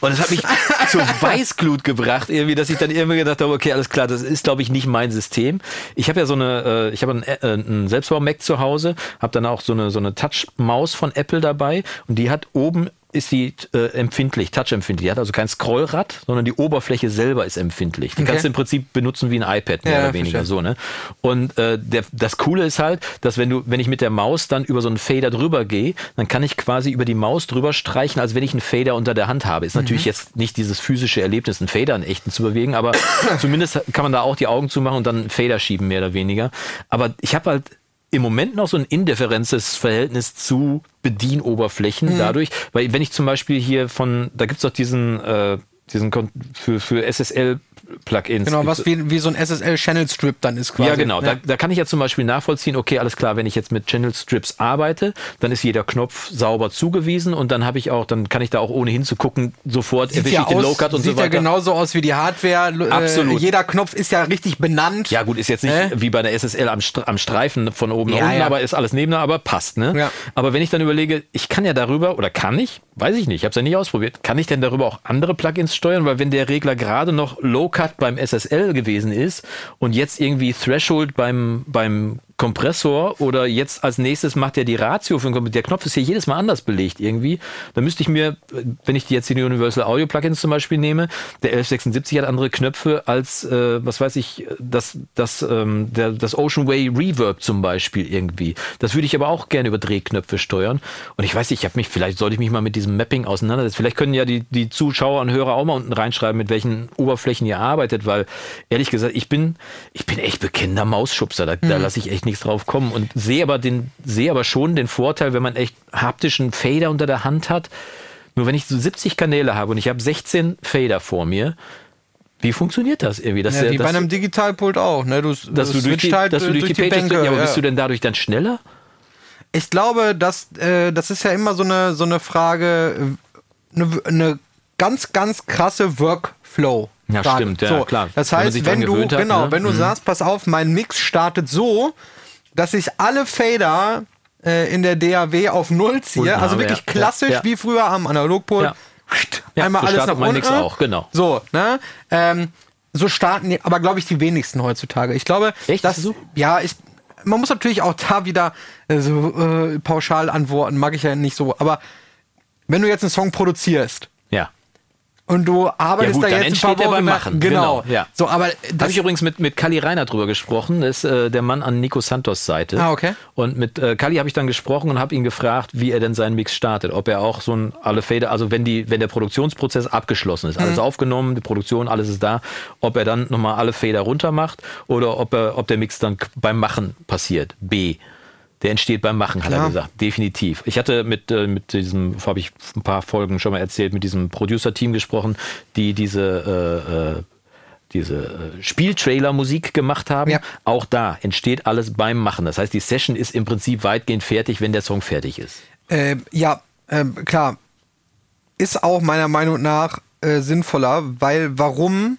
das hat mich zur Weißglut gebracht, irgendwie, dass ich dann irgendwie gedacht habe, okay, alles klar, das ist glaube ich nicht mein System. Ich habe ja so eine, ich habe einen, äh, einen Selbstbau Mac zu Hause, habe dann auch so eine so eine Touch Maus von Apple dabei und die hat oben ist die äh, empfindlich, touchempfindlich. Die hat also kein Scrollrad, sondern die Oberfläche selber ist empfindlich. Die Okay. kannst du im Prinzip benutzen wie ein iPad, mehr Ja, oder weniger verstehe. so. Ne? Und äh, der, das Coole ist halt, dass wenn du, wenn ich mit der Maus dann über so einen Fader drüber gehe, dann kann ich quasi über die Maus drüber streichen, als wenn ich einen Fader unter der Hand habe. Ist natürlich Mhm. jetzt nicht dieses physische Erlebnis, einen Fader in echten zu bewegen, aber zumindest kann man da auch die Augen zumachen und dann einen Fader schieben, mehr oder weniger. Aber ich habe halt im Moment noch so ein indifferentes Verhältnis zu Bedienoberflächen Mhm. dadurch, weil wenn ich zum Beispiel hier von, da gibt's doch diesen, äh, diesen Kon- für, für SSL Plugins. Genau, was wie, wie so ein SSL Channel Strip dann ist quasi. ja, genau. Da, da kann ich ja zum Beispiel nachvollziehen, okay, alles klar, wenn ich jetzt mit Channel Strips arbeite, dann ist jeder Knopf sauber zugewiesen und dann habe ich auch, dann kann ich da auch ohne hinzugucken, sofort Sieht, erwische ja ich den Low-Cut und sieht so weiter. ja genauso aus wie die Hardware. Absolut. Äh, jeder Knopf ist ja richtig benannt. Ja, gut, ist jetzt nicht Äh? wie bei der SSL am, am Streifen von oben nach Ja, unten, ja. aber ist alles nebeneinander, aber passt, ne? Ja. Aber wenn ich dann überlege, ich kann ja darüber, oder kann ich, weiß ich nicht, ich habe es ja nicht ausprobiert, kann ich denn darüber auch andere Plugins steuern? Weil wenn der Regler gerade noch Low-Cut beim SSL gewesen ist und jetzt irgendwie Threshold beim, beim Kompressor oder jetzt als nächstes macht er die Ratio für den Kompressor. Der Knopf ist hier jedes Mal anders belegt irgendwie. Da müsste ich mir, wenn ich die jetzt die Universal Audio Plugins zum Beispiel nehme, der 1176 hat andere Knöpfe als, äh, was weiß ich, das, das, ähm, der, das Ocean Way Reverb zum Beispiel irgendwie. Das würde ich aber auch gerne über Drehknöpfe steuern. Und ich weiß nicht, ich habe mich, vielleicht sollte ich mich mal mit diesem Mapping auseinandersetzen. Vielleicht können ja die, die Zuschauer und Hörer auch mal unten reinschreiben, mit welchen Oberflächen ihr arbeitet, weil ehrlich gesagt, ich bin, ich bin echt bekennender Mausschubser. Da, da lasse ich echt nichts drauf kommen und sehe aber den, sehe aber schon den Vorteil, wenn man echt haptischen Fader unter der Hand hat. Nur wenn ich so 70 Kanäle habe und ich habe 16 Fader vor mir, wie funktioniert das irgendwie? Dass Ja, der- wie bei einem Digitalpult auch. Ne? Du, dass du durch die, halt, dass du äh, durch die Pages, Bänke, ja, aber ja. bist du denn dadurch dann schneller? Ich glaube, dass äh, das ist ja immer so eine so eine Frage, äh, eine, eine ganz ganz krasse Workflow. Ja, stimmt, ja, so, klar. Das Wenn heißt, wenn dran du hat, genau, ne? wenn du Mhm. sagst, pass auf, mein Mix startet so, dass ich alle Fader äh, in der DAW auf Null ziehe, Unten also wirklich ja. klassisch Ja. wie früher am Analogpult. Ja. Einmal so alles nach unten. Auch, genau. So, ne? Ähm, so starten die, aber glaube ich die wenigsten heutzutage. Ich glaube, Echt? dass so? ja, ich, man muss natürlich auch da wieder äh, so äh, pauschal antworten, mag ich ja nicht so. Aber wenn du jetzt einen Song produzierst. Und du arbeitest Ja, gut, da jetzt ein entsteht paar der Wochen beim Machen, genau. genau, ja. So, aber Da habe das, ich übrigens mit, mit Kali Reiner drüber gesprochen. Das ist äh, der Mann an Nico Santos Seite. Ah, okay. Und mit äh, Kali habe ich dann gesprochen und habe ihn gefragt, wie er denn seinen Mix startet. Ob er auch so ein alle Fader, also wenn die, wenn der Produktionsprozess abgeschlossen ist, Mhm. alles aufgenommen, die Produktion, alles ist da, ob er dann nochmal alle Fader runter macht oder ob er, ob der Mix dann beim Machen passiert. B. Der entsteht beim Machen, hat er Klar. gesagt. Definitiv. Ich hatte mit, äh, mit diesem, habe ich ein paar Folgen schon mal erzählt, mit diesem Producer-Team gesprochen, die diese äh, äh, diese äh, Spieltrailer-Musik gemacht haben. Ja. Auch da entsteht alles beim Machen. Das heißt, die Session ist im Prinzip weitgehend fertig, wenn der Song fertig ist. äh, ja, ähm, klar, ist auch meiner Meinung nach äh, sinnvoller, weil warum?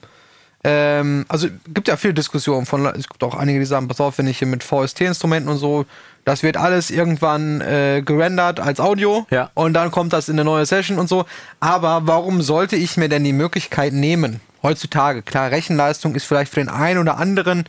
Ähm, also gibt ja viel Diskussion von, es gibt auch einige, die sagen, pass auf, wenn ich hier mit VST-Instrumenten und so, das wird alles irgendwann äh, gerendert als Audio Ja. und dann kommt das in eine neue Session und so. Aber warum sollte ich mir denn die Möglichkeit nehmen? Heutzutage, klar, Rechenleistung ist vielleicht für den einen oder anderen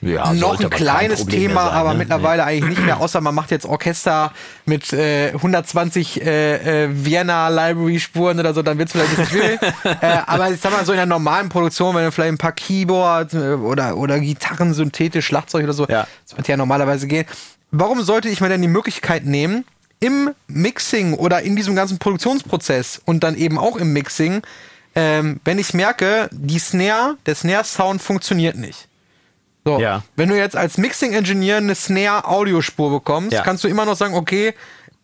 Ja, noch ein aber kleines Thema, sein, aber ne? mittlerweile eigentlich nicht mehr, außer man macht jetzt Orchester mit äh, 120 äh, äh, Vienna Library Spuren oder so, dann wird es vielleicht ein bisschen schwierig. äh, aber ich sag mal so in der normalen Produktion, wenn du vielleicht ein paar Keyboards äh, oder, oder Gitarren, synthetisch, Schlagzeug oder so, Ja. das wird ja normalerweise gehen. Warum sollte ich mir denn die Möglichkeit nehmen, im Mixing oder in diesem ganzen Produktionsprozess und dann eben auch im Mixing, ähm, wenn ich merke, die Snare, der Snare-Sound funktioniert nicht. So, Ja. wenn du jetzt als Mixing-Engineer eine Snare-Audiospur bekommst, Ja. kannst du immer noch sagen, okay,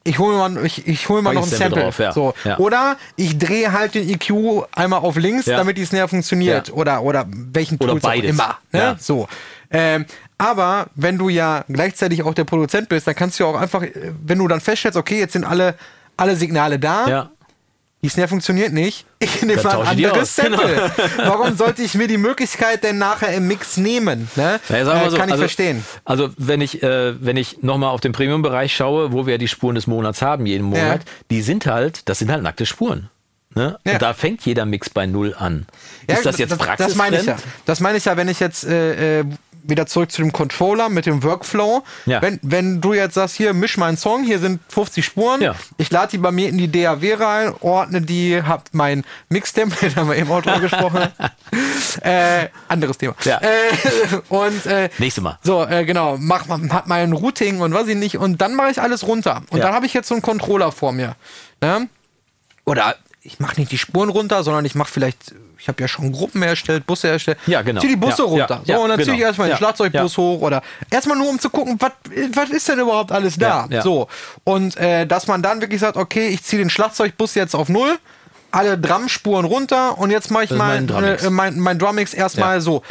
ich hole mir mal, ich, ich hol mir noch ein Sample drauf, ja. so. Ja. Oder ich drehe halt den EQ einmal auf links, Ja. damit die Snare funktioniert. Oder, oder welchen beides. immer. Ne? Ja. So. Ähm, aber wenn du ja gleichzeitig auch der Produzent bist, dann kannst du ja auch einfach, äh, wenn du dann feststellst, okay, jetzt sind alle, alle Signale da, Ja. die Snare funktioniert nicht. Ich nehme mal ein anderes genau. Sample. Warum sollte ich mir die Möglichkeit denn nachher im Mix nehmen? Ne? Naja, sagen wir äh, so, kann ich also, verstehen. Also wenn ich, äh, wenn ich nochmal auf den Premium-Bereich schaue, wo wir die Spuren des Monats haben, jeden Monat, die sind halt, das sind halt nackte Spuren. Ne? Ja. Und da fängt jeder Mix bei Null an. Ja, ist das jetzt praxisfremd? Das meine ich ja. Das meine ich ja, wenn ich jetzt, äh, äh, wieder zurück zu dem Controller mit dem Workflow. Ja. Wenn, wenn du jetzt sagst, hier, misch meinen Song, hier sind 50 Spuren, Ja. ich lade die bei mir in die DAW rein, ordne die, hab mein Mix-Template, haben wir eben auch drüber gesprochen. äh, anderes Thema. Ja. Äh, und äh, Nächstes Mal. so, äh, genau, mach, hab mein Routing und was ich nicht. Und dann mache ich alles runter. Und dann habe ich jetzt so einen Controller vor mir. Ne? Oder ich mache nicht die Spuren runter, sondern ich mache vielleicht, ich habe ja schon Gruppen erstellt, Busse erstellt. Ja, genau. Zieh die Busse Ja, runter. ja, so, und dann ja, ziehe ich genau. erstmal den Schlagzeugbus hoch oder erstmal nur um zu gucken, was ist denn überhaupt alles da? So. Und äh, dass man dann wirklich sagt, okay, ich ziehe den Schlagzeugbus jetzt auf null, alle Drumspuren runter und jetzt mache ich Das mal mein Drummix. äh, mein, mein Drummix erstmal so.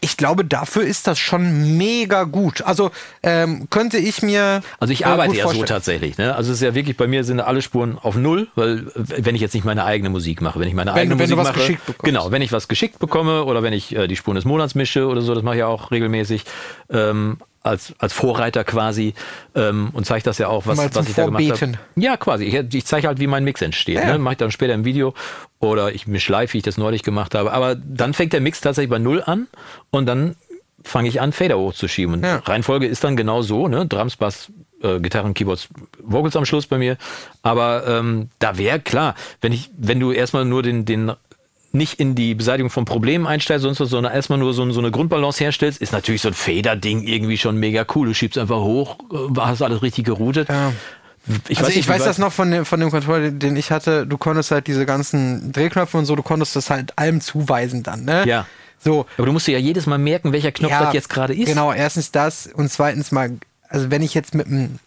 Ich glaube, dafür ist das schon mega gut. Also ähm, könnte ich mir. Also ich äh, arbeite gut ja so vorstellen. tatsächlich. Ne? Also es ist ja wirklich, bei mir sind alle Spuren auf Null, weil äh, wenn ich jetzt nicht meine eigene Musik mache, wenn ich meine Wenn eigene wenn Musik was mache, geschickt bekommst. genau, wenn ich was geschickt bekomme oder wenn ich äh, die Spuren des Monats mische oder so, das mache ich ja auch regelmäßig ähm, als, als Vorreiter quasi ähm, und zeige das ja auch, was, was ich da gemacht habe. Vorbeten. Ja, quasi. Ich, ich zeige halt, wie mein Mix entsteht. Ja. Ne? Mache ich dann später im Video oder ich mische live, wie ich das neulich gemacht habe. Aber dann fängt der Mix tatsächlich bei Null an und dann fange ich an, Fader hochzuschieben. Und Ja. Reihenfolge ist dann genau so, ne? Drums, Bass, äh, Gitarren, Keyboards, Vocals am Schluss bei mir. Aber ähm, da wäre klar, wenn ich, wenn du erstmal nur den, den nicht in die Beseitigung von Problemen einsteigst, sonst was, sondern erstmal nur so, so eine Grundbalance herstellst, ist natürlich so ein Fader-Ding irgendwie schon mega cool. Du schiebst einfach hoch, äh, hast alles richtig geroutet. Ja. Ich also weiß, ich nicht, wie weiß das noch von dem, von dem Controller, den ich hatte. Du konntest halt diese ganzen Drehknöpfe und so, du konntest das halt allem zuweisen dann, ne? Ja. So. Aber du musst dir ja jedes Mal merken, welcher Knopf das jetzt gerade ist. Genau, erstens das und zweitens mal, also wenn ich jetzt mit einem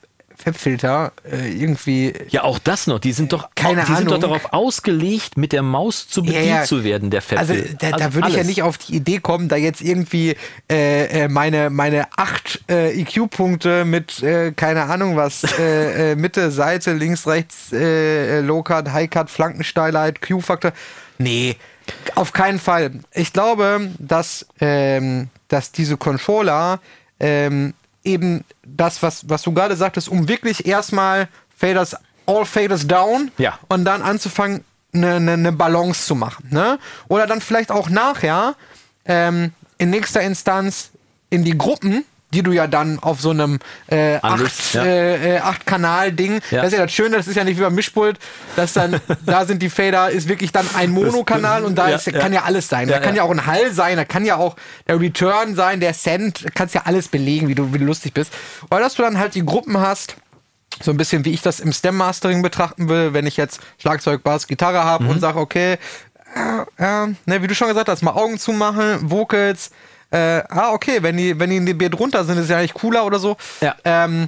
Fabfilter äh, irgendwie. Ja, auch das noch. Die sind doch, Keine die sind doch Ahnung. darauf ausgelegt, mit der Maus zu bedient Ja, ja. zu werden, der Fett. Also da, da würde ich ja nicht auf die Idee kommen, da jetzt irgendwie äh, äh, meine, meine acht äh, EQ-Punkte mit, äh, keine Ahnung was, äh, äh, Mitte, Seite, links, rechts, äh, äh, Low-Cut, High-Cut, Flankensteilheit, Q-Faktor. Nee, auf keinen Fall. Ich glaube, dass, ähm, dass diese Controller ähm, eben das, was, was du gerade sagtest, um wirklich erstmal Faders, all Faders down Ja. und dann anzufangen, eine, eine, eine Balance zu machen. Ne? Oder dann vielleicht auch nachher ähm, in nächster Instanz in die Gruppen, die du ja dann auf so einem äh, Anlegst, acht, ja. äh, äh, acht Kanal-Ding, Ja. das ist ja das Schöne, das ist ja nicht wie beim Mischpult, dass dann, da sind die Fader, ist wirklich dann ein Monokanal und da ist, ja. kann ja alles sein. Da kann ja. auch ein Hall sein, da kann ja auch der Return sein, der Send, kannst ja alles belegen, wie du, wie du lustig bist. Weil dass du dann halt die Gruppen hast, so ein bisschen wie ich das im Stem-Mastering betrachten will, wenn ich jetzt Schlagzeug, Bass, Gitarre habe Mhm. und sage, okay, äh, äh, ne, wie du schon gesagt hast, mal Augen zumachen, Vocals, äh, ah, okay, wenn die, wenn die in die Beat runter sind, ist ja eigentlich cooler oder so. Ja. Ähm,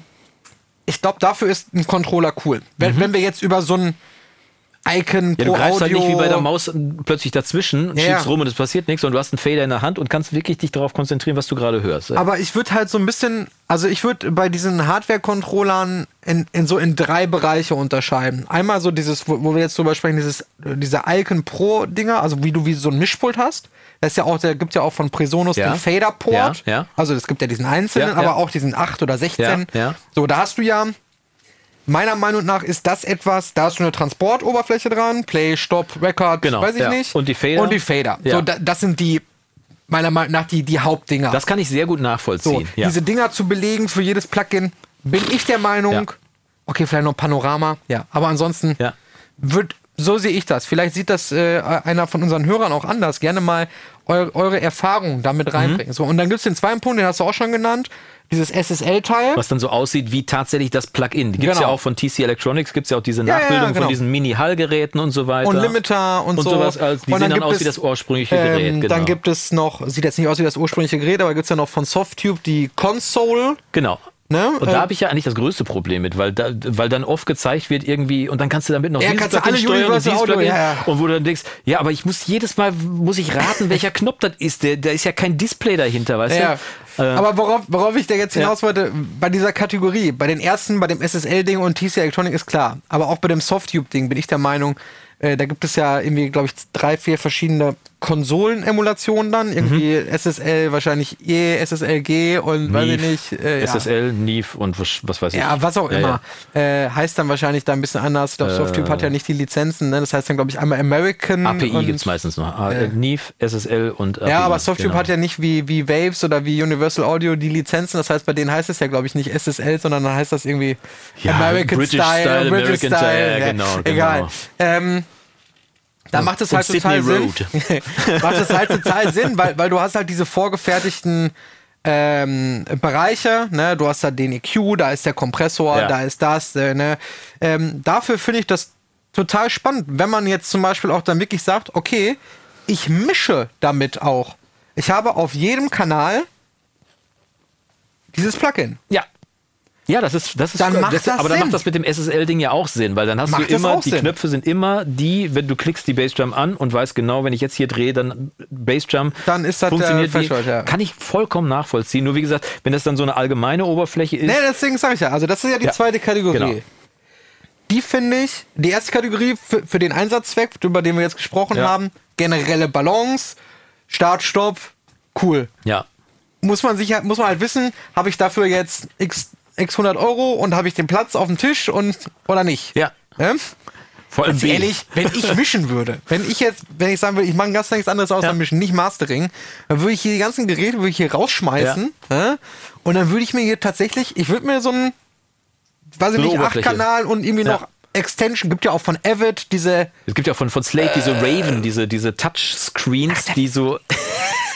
ich glaube, dafür ist ein Controller cool. Wenn, wenn wir jetzt über so ein Icon. Ja, pro du greifst halt Audio nicht wie bei der Maus plötzlich dazwischen, Ja, schiebst rum und es passiert nichts und du hast einen Fader in der Hand und kannst wirklich dich darauf konzentrieren, was du gerade hörst. Aber ich würde halt so ein bisschen, also ich würde bei diesen Hardware-Controllern in, in so in drei Bereiche unterscheiden. Einmal so dieses, wo, wo wir jetzt drüber sprechen, dieses, diese Icon Pro-Dinger, also wie du wie so ein Mischpult hast. Das ist ja auch, der gibt ja auch von Presonus Ja. den Fader-Port. Ja, ja. Also es gibt ja diesen einzelnen, aber auch diesen 8 oder 16. Ja, ja. So, da hast du ja Meiner Meinung nach ist das etwas, da hast du eine Transportoberfläche dran, Play, Stop, Record, Genau, weiß ich ja. nicht. Und die Fader? Und die Fader. Ja. So, da, das sind die, meiner Meinung nach, die, die Hauptdinger. Das kann ich sehr gut So, nachvollziehen. ja. diese Dinger zu belegen für jedes Plugin, bin ich der Meinung, Ja. okay, vielleicht noch Panorama, ja, aber ansonsten Ja. wird, so sehe ich das. Vielleicht sieht das äh, einer von unseren Hörern auch anders. Gerne mal eu eure Erfahrungen damit reinbringen. So, und dann gibt es den zweiten Punkt, den hast du auch schon genannt, dieses SSL-Teil. was dann so aussieht wie tatsächlich das Plugin. Die gibt es Genau. ja auch von TC Electronics, gibt es ja auch diese Ja, ja, Nachbildung genau. von diesen Mini-Hall-Geräten und so weiter. Und Limiter und, und so. sowas. Als, die und sehen dann gibt aus es, wie das ursprüngliche ähm, Gerät. Genau. Dann gibt es noch, sieht jetzt nicht aus wie das ursprüngliche Gerät, aber gibt es ja noch von Softtube die Console. genau. Ne? Und da habe ich ja eigentlich das größte Problem mit, weil, da, weil dann oft gezeigt wird irgendwie und dann kannst du damit noch Ja, dieses kannst du Plugin alle steuern und dieses Plugin. ja, ja. Und wo du dann denkst, ja, aber ich muss jedes Mal muss ich raten, welcher Knopf das ist. Der, da ist ja kein Display dahinter, weißt Ja. du? Aber worauf, worauf ich da jetzt hinaus wollte, bei dieser Kategorie, bei den ersten, bei dem SSL-Ding und TC Electronic ist klar. Aber auch bei dem Softtube-Ding bin ich der Meinung, äh, da gibt es ja irgendwie, glaube ich, drei, vier verschiedene Konsolen-Emulationen dann. Irgendwie SSL, wahrscheinlich E, SSLG und weiß ich nicht. Äh, ja. SSL, Neve und was, was weiß ich. Ja, was auch Ja, immer. Äh, heißt dann wahrscheinlich da ein bisschen anders. Ich glaube, Softtube hat ja nicht die Lizenzen. Ne? Das heißt dann, glaube ich, einmal American. API gibt es meistens noch. Äh, Neve, SSL und API. Ja, aber Softtube genau. hat ja nicht wie, wie Waves oder wie Universal Audio die Lizenzen. Das heißt, bei denen heißt es ja, glaube ich, nicht SSL, sondern dann heißt das irgendwie Ja, American British Style, Style, British American Style. Style, ja, genau, genau. Egal. Ähm, da macht es halt total Sydney Sinn. macht es halt total Sinn, weil, weil du hast halt diese vorgefertigten ähm, Bereiche, ne? Du hast da den EQ, da ist der Kompressor, Ja. da ist das, äh, ne? Ähm, dafür finde ich das total spannend, wenn man jetzt zum Beispiel auch dann wirklich sagt, okay, ich mische damit auch. Ich habe auf jedem Kanal dieses Plugin. Ja. Ja, das ist, das ist Dann macht das aber dann Sinn. macht das mit dem SSL-Ding ja auch Sinn, weil dann hast Macht du das immer, die Sinn. Knöpfe sind immer die, wenn du klickst die Bassdrum an und weißt genau, wenn ich jetzt hier drehe, dann Bassdrum Dann ist das der funktioniert die, Threshold, ja. Kann ich vollkommen nachvollziehen. Nur wie gesagt, wenn das dann so eine allgemeine Oberfläche ist, Nee, deswegen sage ich ja. Also, das ist ja die Ja, zweite Kategorie. genau. Die finde ich, die erste Kategorie für, für den Einsatzzweck, über den wir jetzt gesprochen Ja. haben, generelle Balance, Start, Stopp, cool. ja, Muss man, sich, halt- muss man halt wissen, habe ich dafür jetzt x, x 100 Euro und habe ich den Platz auf dem Tisch und oder nicht? ja. Ne? Vor allem ehrlich, wenn ich mischen würde, wenn ich jetzt, wenn ich sagen würde, ich mache ganz nichts anderes außer Ja. mischen, nicht Mastering, dann würde ich hier die ganzen Geräte würde ich hier rausschmeißen ja? und dann würde ich mir hier tatsächlich, ich würde mir so ein, weiß ich nicht, Oberfläche. 8-Kanal und irgendwie Ja. noch Extension, gibt ja auch von Avid diese, Es gibt ja auch von, von Slate diese Raven, diese, diese Touchscreens, die so.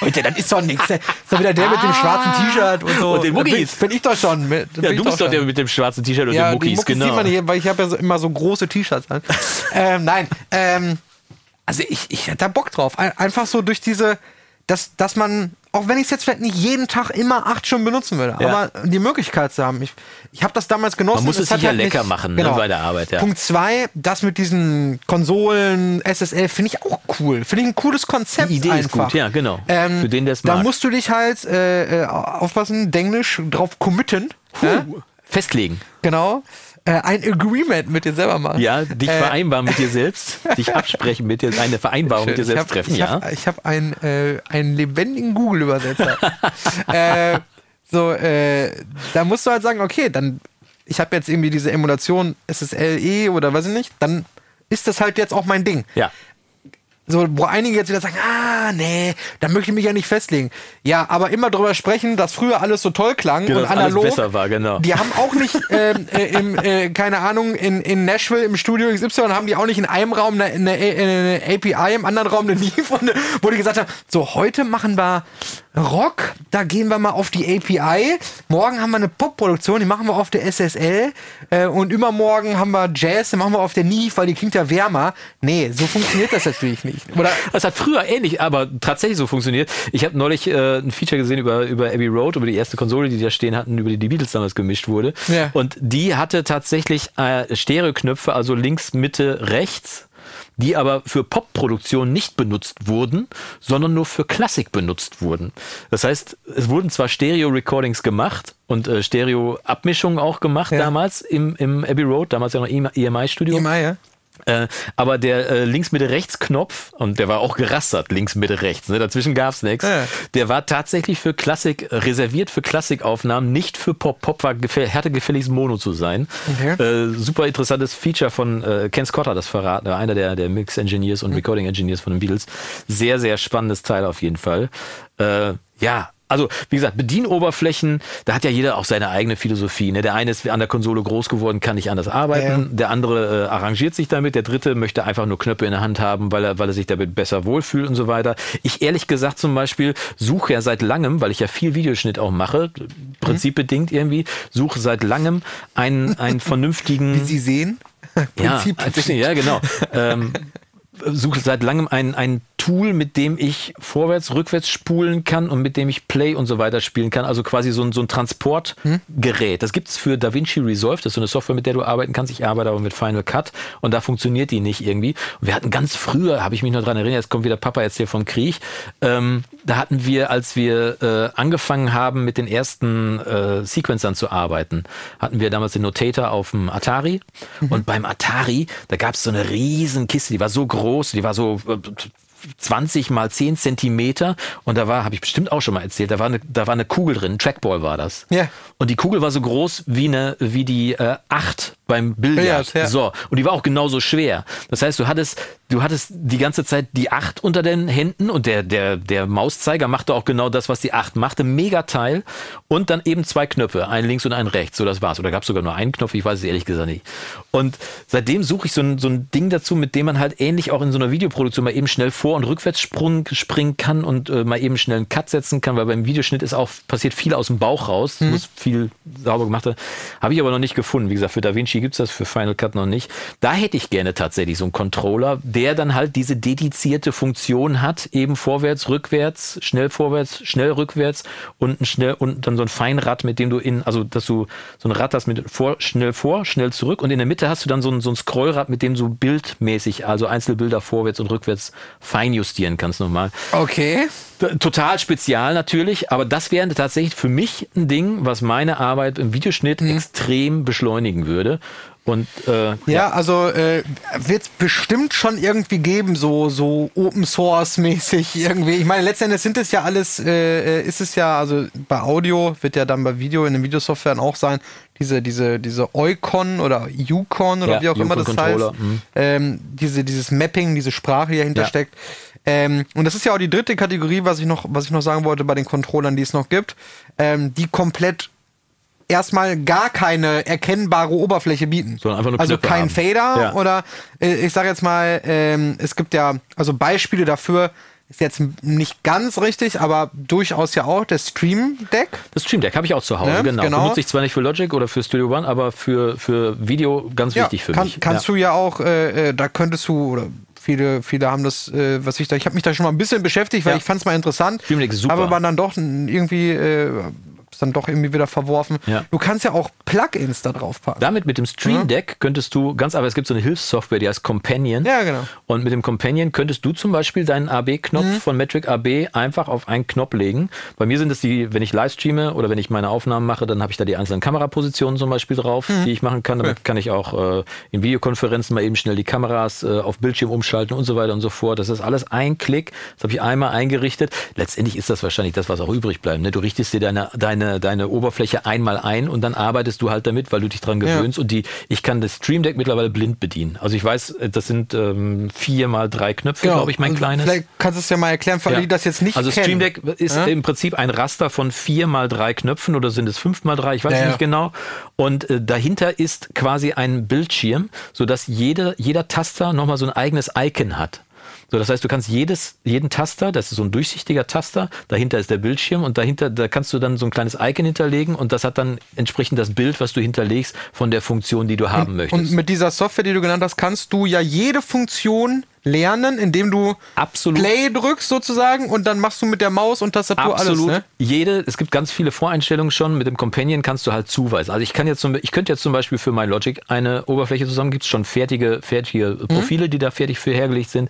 Leute, das ist doch nichts. Das ist doch wieder der mit dem schwarzen T-Shirt und so. Und den Muckis. Bin, bin ich doch schon. Bin Ja, du bist doch der mit dem schwarzen T-Shirt und ja, den Muckis, Muckis genau. sieht man hier, weil ich habe ja so, immer so große T-Shirts an. ähm, nein, ähm, also ich, ich hätte da Bock drauf. Ein, einfach so durch diese, dass, dass man, auch wenn ich es jetzt vielleicht nicht jeden Tag immer acht Stunden benutzen würde, Ja. aber die Möglichkeit zu haben. Ich, ich habe das damals genossen. Man muss es sich ja halt lecker machen, ne, bei der Arbeit, ja. Punkt zwei, das mit diesen Konsolen, SSL, finde ich auch cool. Finde ich ein cooles Konzept Die Idee ist einfach. gut, ja, genau. Ähm, Für den, der es Da musst du dich halt, äh, äh, aufpassen, Denglisch, drauf committen. Ja? Puh, Festlegen. Genau. Äh, ein Agreement mit dir selber machen. Ja, dich Äh, vereinbaren mit dir selbst, dich absprechen mit dir, eine Vereinbarung mit dir ich selbst hab, treffen, ich ja. Hab, ich habe einen, äh, einen lebendigen Google-Übersetzer. äh, so, äh, da musst du halt sagen, okay, dann, ich habe jetzt irgendwie diese Emulation SSLE oder weiß ich nicht, dann ist das halt jetzt auch mein Ding. Ja. So, wo einige jetzt wieder sagen, ah, nee, da möchte ich mich ja nicht festlegen. Ja, aber immer drüber sprechen, dass früher alles so toll klang Genau, und dass alles analog. besser war, genau. Die haben auch nicht, ähm, äh, im, äh, keine Ahnung, in, in Nashville im Studio XY haben die auch nicht in einem Raum eine, eine, eine API, im anderen Raum eine eine, wo die gesagt haben, so, heute machen wir Rock, da gehen wir mal auf die API. Morgen haben wir eine Pop-Produktion, die machen wir auf der SSL. Äh, und übermorgen haben wir Jazz, die machen wir auf der Neve, weil die klingt ja wärmer. Nee, so funktioniert das natürlich nicht. Oder Das hat früher ähnlich, aber tatsächlich so funktioniert. Ich habe neulich äh, ein Feature gesehen über, über Abbey Road, über die erste Konsole, die da stehen hatten, über die die Beatles damals gemischt wurde. Ja. Und die hatte tatsächlich äh, Stereoknöpfe, also links, Mitte, rechts, die aber für Popproduktion nicht benutzt wurden, sondern nur für Klassik benutzt wurden. Das heißt, es wurden zwar Stereo-Recordings gemacht und äh, Stereo-Abmischungen auch gemacht Ja. damals im, im Abbey Road, damals ja noch EMI-Studio. EMI, ja? Äh, aber der äh, Links-Mitte-Rechts-Knopf, und der war auch gerastert, Links-Mitte-Rechts, ne? dazwischen gab's nichts, Ja. der war tatsächlich für Klassik, äh, reserviert für Klassikaufnahmen, nicht für Pop. Pop war gefälligst Mono zu sein. Okay. Äh, super interessantes Feature von äh, Ken Scott hat das verraten, äh, einer der, der Mix-Engineers Mhm. und Recording-Engineers von den Beatles. Sehr, sehr spannendes Teil auf jeden Fall. Äh, ja, also, wie gesagt, Bedienoberflächen, da hat ja jeder auch seine eigene Philosophie. Ne? Der eine ist an der Konsole groß geworden, kann nicht anders arbeiten. Ja. Der andere äh, arrangiert sich damit. Der dritte möchte einfach nur Knöpfe in der Hand haben, weil er, weil er sich damit besser wohlfühlt und so weiter. Ich ehrlich gesagt zum Beispiel suche ja seit langem, weil ich ja viel Videoschnitt auch mache, prinzipbedingt irgendwie, suche seit langem einen, einen vernünftigen. Wie Sie sehen. Ja, Prinzip- ein bisschen, ja, genau. ähm, suche seit langem ein, ein Tool, mit dem ich vorwärts, rückwärts spulen kann und mit dem ich Play und so weiter spielen kann. Also quasi so ein, so ein Transportgerät. Das gibt es für DaVinci Resolve. Das ist so eine Software, mit der du arbeiten kannst. Ich arbeite aber mit Final Cut und da funktioniert die nicht irgendwie. Und wir hatten ganz früher, habe ich mich noch dran erinnert, jetzt kommt wieder Papa jetzt hier vom Krieg. Ähm, da hatten wir, als wir äh, angefangen haben, mit den ersten äh, Sequencern zu arbeiten, hatten wir damals den Notator auf dem Atari. Mhm. Und beim Atari, da gab es so eine riesen Kiste, die war so groß, die war so 20 mal 10 Zentimeter und da war, habe ich bestimmt auch schon mal erzählt, da war eine, da war eine Kugel drin, ein Trackball war das. Ja. Und die Kugel war so groß wie eine, wie die äh, 8 beim Billard. Ja, ja. So. Und die war auch genauso schwer. Das heißt, du hattest, du hattest die ganze Zeit die 8 unter den Händen und der, der, der Mauszeiger machte auch genau das, was die 8 machte. Mega Teil. Und dann eben zwei Knöpfe, ein links und ein rechts. So, das war's. Oder gab es sogar nur einen Knopf, ich weiß es ehrlich gesagt nicht. Und seitdem suche ich so ein, so ein Ding dazu, mit dem man halt ähnlich auch in so einer Videoproduktion mal eben schnell vor- und rückwärts springen kann und äh, mal eben schnell einen Cut setzen kann, weil beim Videoschnitt ist auch, passiert viel aus dem Bauch raus. Mhm. muss viel sauber gemacht werden. Habe ich aber noch nicht gefunden. Wie gesagt, für DaVinci gibt es das, für Final Cut noch nicht. Da hätte ich gerne tatsächlich so einen Controller, der dann halt diese dedizierte Funktion hat, eben vorwärts, rückwärts, schnell vorwärts, schnell rückwärts und ein schnell und dann so ein Feinrad, mit dem du in, also dass du so ein Rad hast mit vor, schnell vor, schnell zurück und in der Mitte hast du dann so ein, so ein Scrollrad, mit dem du bildmäßig, also Einzelbilder vorwärts und rückwärts fein justieren kannst nochmal. Okay. Total spezial natürlich, aber das wäre tatsächlich für mich ein Ding, was meine Arbeit im Videoschnitt mhm. extrem beschleunigen würde. Und äh, ja, ja, also äh, wird es bestimmt schon irgendwie geben, so so Open Source mäßig irgendwie. Ich meine, letztendlich sind es ja alles, äh, äh, ist es ja, also bei Audio wird ja dann bei Video in den Videosoftwaren auch sein, diese diese diese Eukon oder Yukon oder ja, wie auch immer das heißt, mhm. ähm, diese dieses Mapping, diese Sprache, die dahinter ja. steckt. Ähm, und das ist ja auch die dritte Kategorie, was ich noch was ich noch sagen wollte bei den Controllern, die es noch gibt, ähm, die komplett erstmal gar keine erkennbare Oberfläche bieten. Sondern einfach nur also kein haben. Fader ja. oder äh, ich sage jetzt mal, ähm, es gibt ja also Beispiele dafür, ist jetzt nicht ganz richtig, aber durchaus ja auch der Stream Deck. Das Stream Deck habe ich auch zu Hause, ne? genau. genau. Benutze ich zwar nicht für Logic oder für Studio One, aber für, für Video ganz ja, wichtig für kann, mich. Kannst ja. du ja auch, äh, äh, da könntest du, oder viele, viele haben das, äh, was ich da, ich habe mich da schon mal ein bisschen beschäftigt, weil ja. ich fand es mal interessant. Stream Deck super. Aber man dann doch irgendwie äh, es dann doch irgendwie wieder verworfen. Ja. Du kannst ja auch Plugins da drauf packen. Damit mit dem Stream Deck könntest du ganz aber es gibt so eine Hilfssoftware, die heißt Companion. Ja, genau. Und mit dem Companion könntest du zum Beispiel deinen AB-Knopf mhm. von Metric AB einfach auf einen Knopf legen. Bei mir sind es die, wenn ich live streame oder wenn ich meine Aufnahmen mache, dann habe ich da die einzelnen Kamerapositionen zum Beispiel drauf, mhm. die ich machen kann. Damit kann ich auch äh, in Videokonferenzen mal eben schnell die Kameras äh, auf Bildschirm umschalten und so weiter und so fort. Das ist alles ein Klick. Das habe ich einmal eingerichtet. Letztendlich ist das wahrscheinlich das, was auch übrig bleibt. Ne? Du richtest dir deine, deine, deine Oberfläche einmal ein und dann arbeitest du halt damit, weil du dich dran gewöhnst. Ja. Und die, ich kann das Stream Deck mittlerweile blind bedienen. Also ich weiß, das sind ähm, vier mal drei Knöpfe, genau. glaube ich, mein also kleines. Vielleicht kannst du es ja mal erklären, für alle, die das jetzt nicht also kennen. Also Stream Deck ist ja? im Prinzip ein Raster von vier mal drei Knöpfen oder sind es fünf mal drei, ich weiß ja, nicht genau. Und äh, dahinter ist quasi ein Bildschirm, sodass jeder, jeder Taster nochmal so ein eigenes Icon hat. So, das heißt, du kannst jedes, jeden Taster, das ist so ein durchsichtiger Taster, dahinter ist der Bildschirm und dahinter, da kannst du dann so ein kleines Icon hinterlegen und das hat dann entsprechend das Bild, was du hinterlegst, von der Funktion, die du haben und, möchtest. Und mit dieser Software, die du genannt hast, kannst du ja jede Funktion lernen, indem du Absolut. Play drückst sozusagen und dann machst du mit der Maus und Tastatur Absolut. alles. Ne? Jede, es gibt ganz viele Voreinstellungen schon. Mit dem Companion kannst du halt zuweisen. Also ich kann jetzt zum, ich könnte jetzt zum Beispiel für MyLogic eine Oberfläche zusammen, gibt es schon fertige, fertige mhm. Profile, die da fertig für hergelegt sind.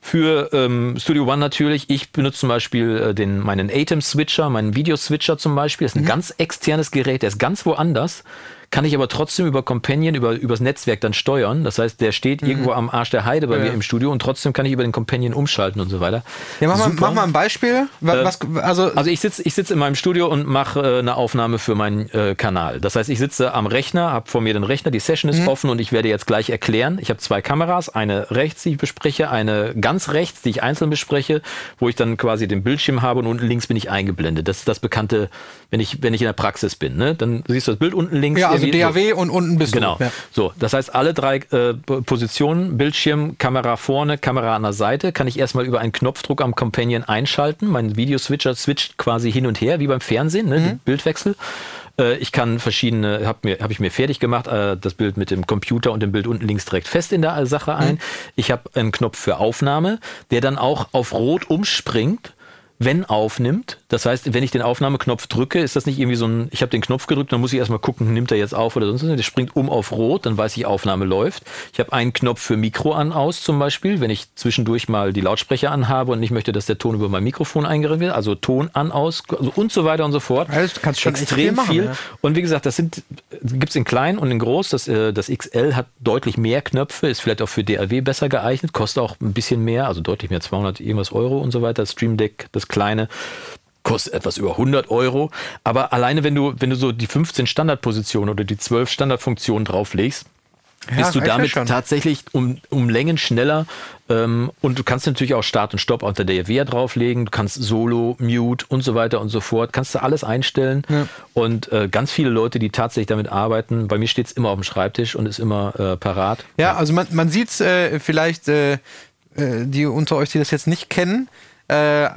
Für ähm, Studio One natürlich. Ich benutze zum Beispiel äh, den, meinen Atem-Switcher, meinen Video-Switcher zum Beispiel. Das ist ein mhm. ganz externes Gerät, der ist ganz woanders kann ich aber trotzdem über Companion, über übers Netzwerk dann steuern. Das heißt, der steht mhm. irgendwo am Arsch der Heide bei ja. mir im Studio und trotzdem kann ich über den Companion umschalten und so weiter. Ja, mach, mal, mach mal ein Beispiel. Was, äh, also, also ich sitze ich sitz in meinem Studio und mache äh, eine Aufnahme für meinen äh, Kanal. Das heißt, ich sitze am Rechner, habe vor mir den Rechner, die Session ist mhm. offen und ich werde jetzt gleich erklären. Ich habe zwei Kameras, eine rechts, die ich bespreche, eine ganz rechts, die ich einzeln bespreche, wo ich dann quasi den Bildschirm habe und unten links bin ich eingeblendet. Das ist das bekannte, wenn ich, wenn ich in der Praxis bin. Ne? Dann siehst du das Bild unten links. Ja, also DAW und unten bist genau. du. Genau. Ja. So, das heißt, alle drei äh, Positionen, Bildschirm, Kamera vorne, Kamera an der Seite, kann ich erstmal über einen Knopfdruck am Companion einschalten. Mein Videoswitcher switcht quasi hin und her, wie beim Fernsehen, ne? Mhm. Bildwechsel. Äh, ich kann verschiedene, habe mir, hab ich mir fertig gemacht, äh, das Bild mit dem Computer und dem Bild unten links direkt fest in der Sache ein. Mhm. Ich habe einen Knopf für Aufnahme, der dann auch auf Rot umspringt wenn aufnimmt. Das heißt, wenn ich den Aufnahmeknopf drücke, ist das nicht irgendwie so ein, ich habe den Knopf gedrückt, dann muss ich erstmal gucken, nimmt er jetzt auf oder sonst was. Der springt um auf Rot, dann weiß ich, Aufnahme läuft. Ich habe einen Knopf für Mikro an aus zum Beispiel, wenn ich zwischendurch mal die Lautsprecher anhabe und nicht möchte, dass der Ton über mein Mikrofon eingeredet wird, also Ton an aus also und so weiter und so fort. Also du kannst schon extrem viel. viel. Ja. Und wie gesagt, das sind gibt's in klein und in groß. Das, äh, das XL hat deutlich mehr Knöpfe, ist vielleicht auch für DAW besser geeignet, kostet auch ein bisschen mehr, also deutlich mehr, 200 irgendwas Euro und so weiter. Das Stream Deck, das kleine kostet etwas über 100 Euro. Aber alleine, wenn du, wenn du so die 15 Standardpositionen oder die 12 Standardfunktionen drauflegst, ja, bist du damit tatsächlich um, um Längen schneller. Ähm, und du kannst natürlich auch Start und Stopp unter der Wehr drauflegen. Du kannst Solo, Mute und so weiter und so fort. Kannst du alles einstellen. Ja. Und äh, ganz viele Leute, die tatsächlich damit arbeiten, bei mir steht es immer auf dem Schreibtisch und ist immer äh, parat. Ja, also man, man sieht es äh, vielleicht, äh, äh, die unter euch, die das jetzt nicht kennen, äh,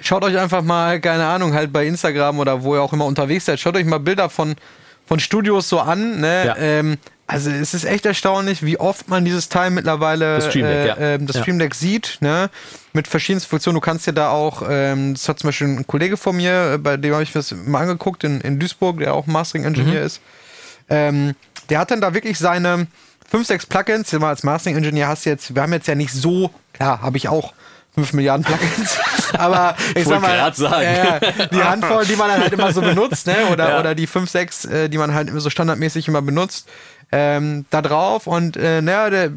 schaut euch einfach mal, keine Ahnung, halt bei Instagram oder wo ihr auch immer unterwegs seid, schaut euch mal Bilder von, von Studios so an. Ne? Ja. Ähm, also es ist echt erstaunlich, wie oft man dieses Teil mittlerweile das Stream Deck, äh, ja. äh, das Stream Deck sieht, ne? Mit verschiedensten Funktionen. Du kannst ja da auch, ähm, das hat zum Beispiel ein Kollege von mir, äh, bei dem habe ich das mal angeguckt, in, in Duisburg, der auch Mastering-Engineer mhm. ist. Ähm, der hat dann da wirklich seine 5, 6 Plugins, als Mastering-Engineer hast du jetzt, wir haben jetzt ja nicht so, klar, habe ich auch 5 Milliarden Plugins. Aber ich sag mal, sagen. Ja, die Handvoll, die man dann halt immer so benutzt, ne? Oder, ja. oder die 5, 6, äh, die man halt so standardmäßig immer benutzt, ähm, da drauf. Und äh, naja,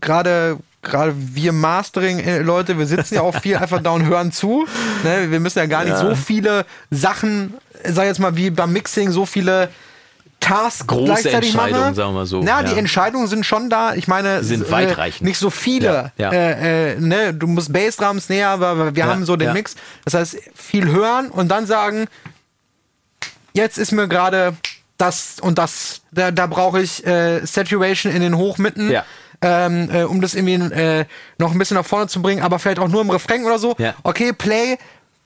gerade gerade wir Mastering-Leute, wir sitzen ja auch viel einfach da und hören zu. Ne? Wir müssen ja gar nicht ja. so viele Sachen, sag jetzt mal, wie beim Mixing, so viele Tasks Große gleichzeitig Entscheidungen, mache. sagen wir so. Na, ja. die Entscheidungen sind schon da. Ich meine, sind weitreichend. Äh, nicht so viele. Ja, ja. Äh, äh, ne? Du musst Bassdrums näher, aber wir haben so den Mix. Das heißt, viel hören und dann sagen, jetzt ist mir gerade das und das, da, da brauche ich äh, Saturation in den Hochmitten. Ja. Ähm, äh, um das irgendwie noch ein bisschen nach vorne zu bringen, aber vielleicht auch nur im Refrain oder so. Okay, Play,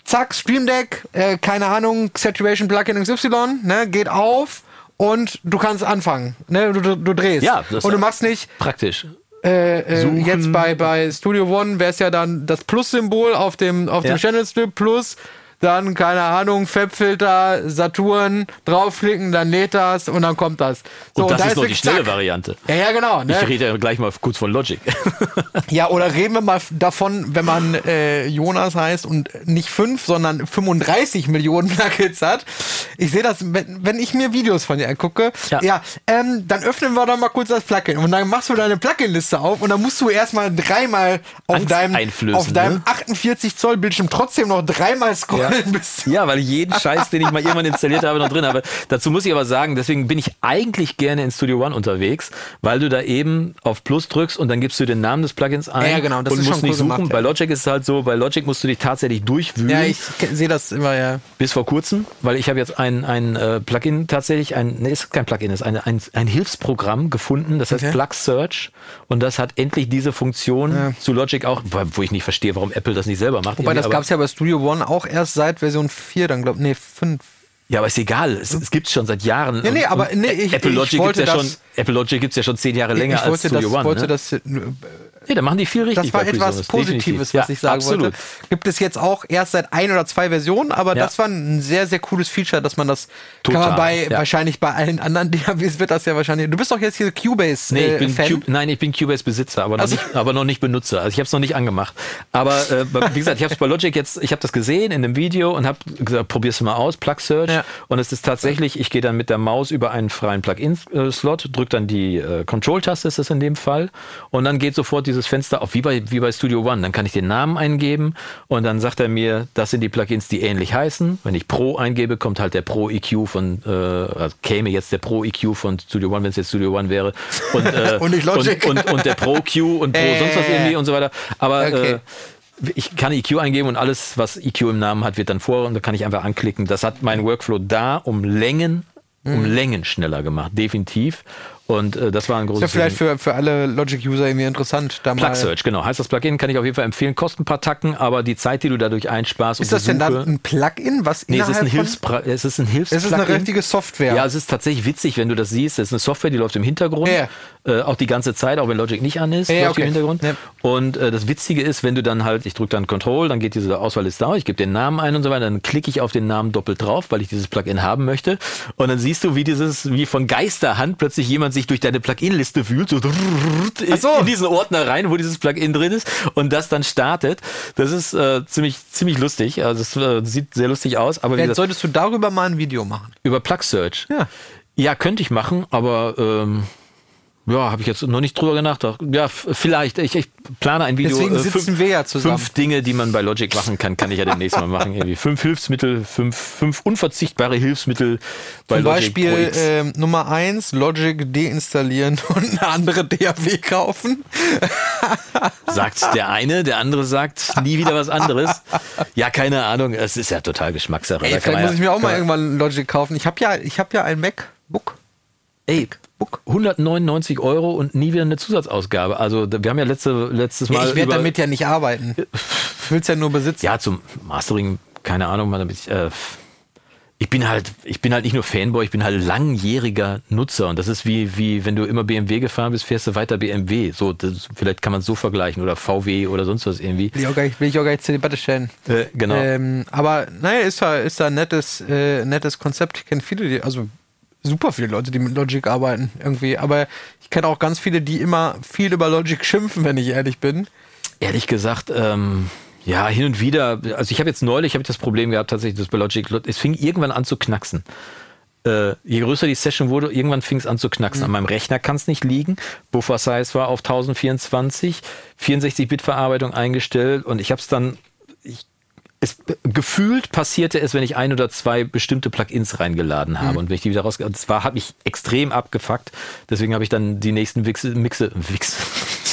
zack, Stream Deck, keine Ahnung, Saturation Plugin XY, ne, geht auf und du kannst anfangen. Ne? Du, du, du drehst. Ja, das und du machst nicht. Praktisch. Äh, äh, jetzt bei, bei Studio One wäre es ja dann das Plus-Symbol auf dem, auf ja. dem Channel Strip Plus dann, keine Ahnung, Fabfilter, Saturn, draufklicken, dann lädt das und dann kommt das. So, und das und da ist noch die schnelle zack. Variante. Ja, ja, genau. Ne? Ich rede ja gleich mal kurz von Logic. ja, oder reden wir mal davon, wenn man äh, Jonas heißt und nicht fünf, sondern 35 Millionen Plugins hat. Ich sehe das, wenn, wenn ich mir Videos von dir angucke, ja, ja ähm, dann öffnen wir doch mal kurz das Plugin und dann machst du deine Plugin-Liste auf und dann musst du erstmal dreimal auf deinem, auf deinem ne? 48 Zoll Bildschirm trotzdem noch dreimal scrollen. Ja ja. ja, weil ich jeden Scheiß, den ich mal irgendwann installiert habe, noch drin habe. Dazu muss ich aber sagen, deswegen bin ich eigentlich gerne in Studio One unterwegs, weil du da eben auf Plus drückst und dann gibst du den Namen des Plugins ein ja, genau, das und ist musst schon nicht cool suchen. Gemacht, bei Logic ist es halt so, bei Logic musst du dich tatsächlich durchwühlen. Ja, ich sehe das immer, ja. Bis vor kurzem, weil ich habe jetzt ein, ein äh, Plugin tatsächlich, ein, nee, ist kein Plugin, ist ein, ein, ein Hilfsprogramm gefunden, das heißt okay. Plug Search und das hat endlich diese Funktion ja. zu Logic auch, wo ich nicht verstehe, warum Apple das nicht selber macht. Wobei das gab es ja bei Studio One auch erst seit Version 4 4 dann, glaube nee, 5. Ja, aber ist egal. Es, es gibt es schon seit Jahren. Nee, nee, aber nee, ich, Apple Logic gibt es ja schon, Apple Logic gibt's ja schon zehn Jahre länger als Studio das, One. Wollte ne? das, ja, da machen die viel richtig. Das war etwas Positives, was ja, ich sagen absolut. wollte. Gibt es jetzt auch erst seit ein oder zwei Versionen, aber ja. das war ein sehr, sehr cooles Feature, dass man das Total, kann man bei ja. wahrscheinlich bei allen anderen DAWs wird das ja wahrscheinlich. Du bist doch jetzt hier Cubase. Nee, ich bin Fan. Cube, nein, ich bin Cubase Besitzer, aber noch, also, nicht, aber noch nicht Benutzer. Also ich habe es noch nicht angemacht. Aber äh, wie gesagt, ich habe es bei Logic jetzt, ich habe das gesehen in dem Video und habe gesagt, probier's mal aus, Plug Search. Und es ist tatsächlich, ich gehe dann mit der Maus über einen freien Plugin-Slot, drücke dann die äh, Control-Taste, ist das in dem Fall, und dann geht sofort dieses Fenster auf, wie bei wie bei Studio One. Dann kann ich den Namen eingeben und dann sagt er mir, das sind die Plugins, die ähnlich heißen. Wenn ich Pro eingebe, kommt halt der Pro EQ von, äh, also käme jetzt der Pro EQ von Studio One, wenn es jetzt Studio One wäre. Und, äh, und, und, und, und, der Pro Q und Pro äh, sonst was irgendwie und so weiter. Aber okay. äh, ich kann EQ eingeben und alles, was EQ im Namen hat, wird dann vor und da kann ich einfach anklicken. Das hat mein Workflow da um Längen, um mhm. Längen schneller gemacht, definitiv. Und äh, das war ein großes Ist ja vielleicht für, für alle Logic-User irgendwie interessant. Da Plug Search, genau. Heißt das Plugin, kann ich auf jeden Fall empfehlen. Kostet ein paar Tacken, aber die Zeit, die du dadurch einsparst. Ist das denn dann ein Plugin, was Nee, es ist ein, von- Hilfspra es ist ein Hilfs Es ist eine richtige Software. Ja, es ist tatsächlich witzig, wenn du das siehst. Es ist eine Software, die läuft im Hintergrund. Ja. Äh, auch die ganze Zeit, auch wenn Logic nicht an ist, Ja, läuft okay. im Hintergrund. Ja. Und äh, das Witzige ist, wenn du dann halt, ich drücke dann Control, dann geht diese Auswahlliste auf, ich gebe den Namen ein und so weiter, dann klicke ich auf den Namen doppelt drauf, weil ich dieses Plugin haben möchte. Und dann siehst du, wie dieses, wie von Geisterhand plötzlich jemand sich durch deine Plugin-Liste wühlt, so, so. in diesen Ordner rein, wo dieses Plugin drin ist und das dann startet. Das ist äh, ziemlich, ziemlich lustig. Also es äh, sieht sehr lustig aus. Aber Vielleicht solltest du darüber mal ein Video machen. über Plug Search. Ja. Ja, könnte ich machen, aber ähm, ja, habe ich jetzt noch nicht drüber nachgedacht. Ja, vielleicht. Ich, ich plane ein Video. Deswegen äh, sitzen wir ja zusammen. Fünf Dinge, die man bei Logic machen kann, kann ich ja demnächst mal machen. Irgendwie fünf Hilfsmittel, fünf, fünf unverzichtbare Hilfsmittel bei Zum Logic Beispiel Pro X. ähm, Nummer eins Logic deinstallieren und eine andere DAW kaufen. sagt der eine, der andere sagt nie wieder was anderes. Ja, keine Ahnung. Es ist ja total Geschmackssache. Ey, vielleicht muss ja- ich mir auch mal irgendwann Logic kaufen. Ich habe ja, ich habe ja ein MacBook. Ey, Book. 199 Euro und nie wieder eine Zusatzausgabe. Also wir haben ja letzte, letztes Mal ich werde damit ja nicht arbeiten. Ich will es ja nur besitzen. Ja, zum Mastering, keine Ahnung, man, ich, äh, ich bin halt, ich bin halt nicht nur Fanboy, ich bin halt langjähriger Nutzer und das ist wie, wie wenn du immer BMW gefahren bist, fährst du weiter BMW. So, das, vielleicht kann man es so vergleichen oder VW oder sonst was irgendwie. Will ich auch gar nicht, will ich auch gar nicht zur Debatte stellen. Äh, genau. Ähm, aber naja, ist da, ist da ein nettes, äh, nettes Konzept. Ich kenne viele, die, also super viele Leute, die mit Logic arbeiten irgendwie. Aber ich kenne auch ganz viele, die immer viel über Logic schimpfen, wenn ich ehrlich bin. Ehrlich gesagt, ähm, ja, hin und wieder, also ich habe jetzt neulich hab ich das Problem gehabt, tatsächlich, dass bei Logic, es fing irgendwann an zu knacksen. Äh, je größer die Session wurde, irgendwann fing es an zu knacksen. An meinem Rechner kann es nicht liegen. Buffer Size war auf 1024, 64-Bit-Verarbeitung eingestellt und ich habe es dann, es, gefühlt passierte es, wenn ich ein oder zwei bestimmte Plugins reingeladen habe und wenn ich die wieder raus, das war, hat mich extrem abgefuckt. Deswegen habe ich dann die nächsten Wichse, Mixe, Wichse,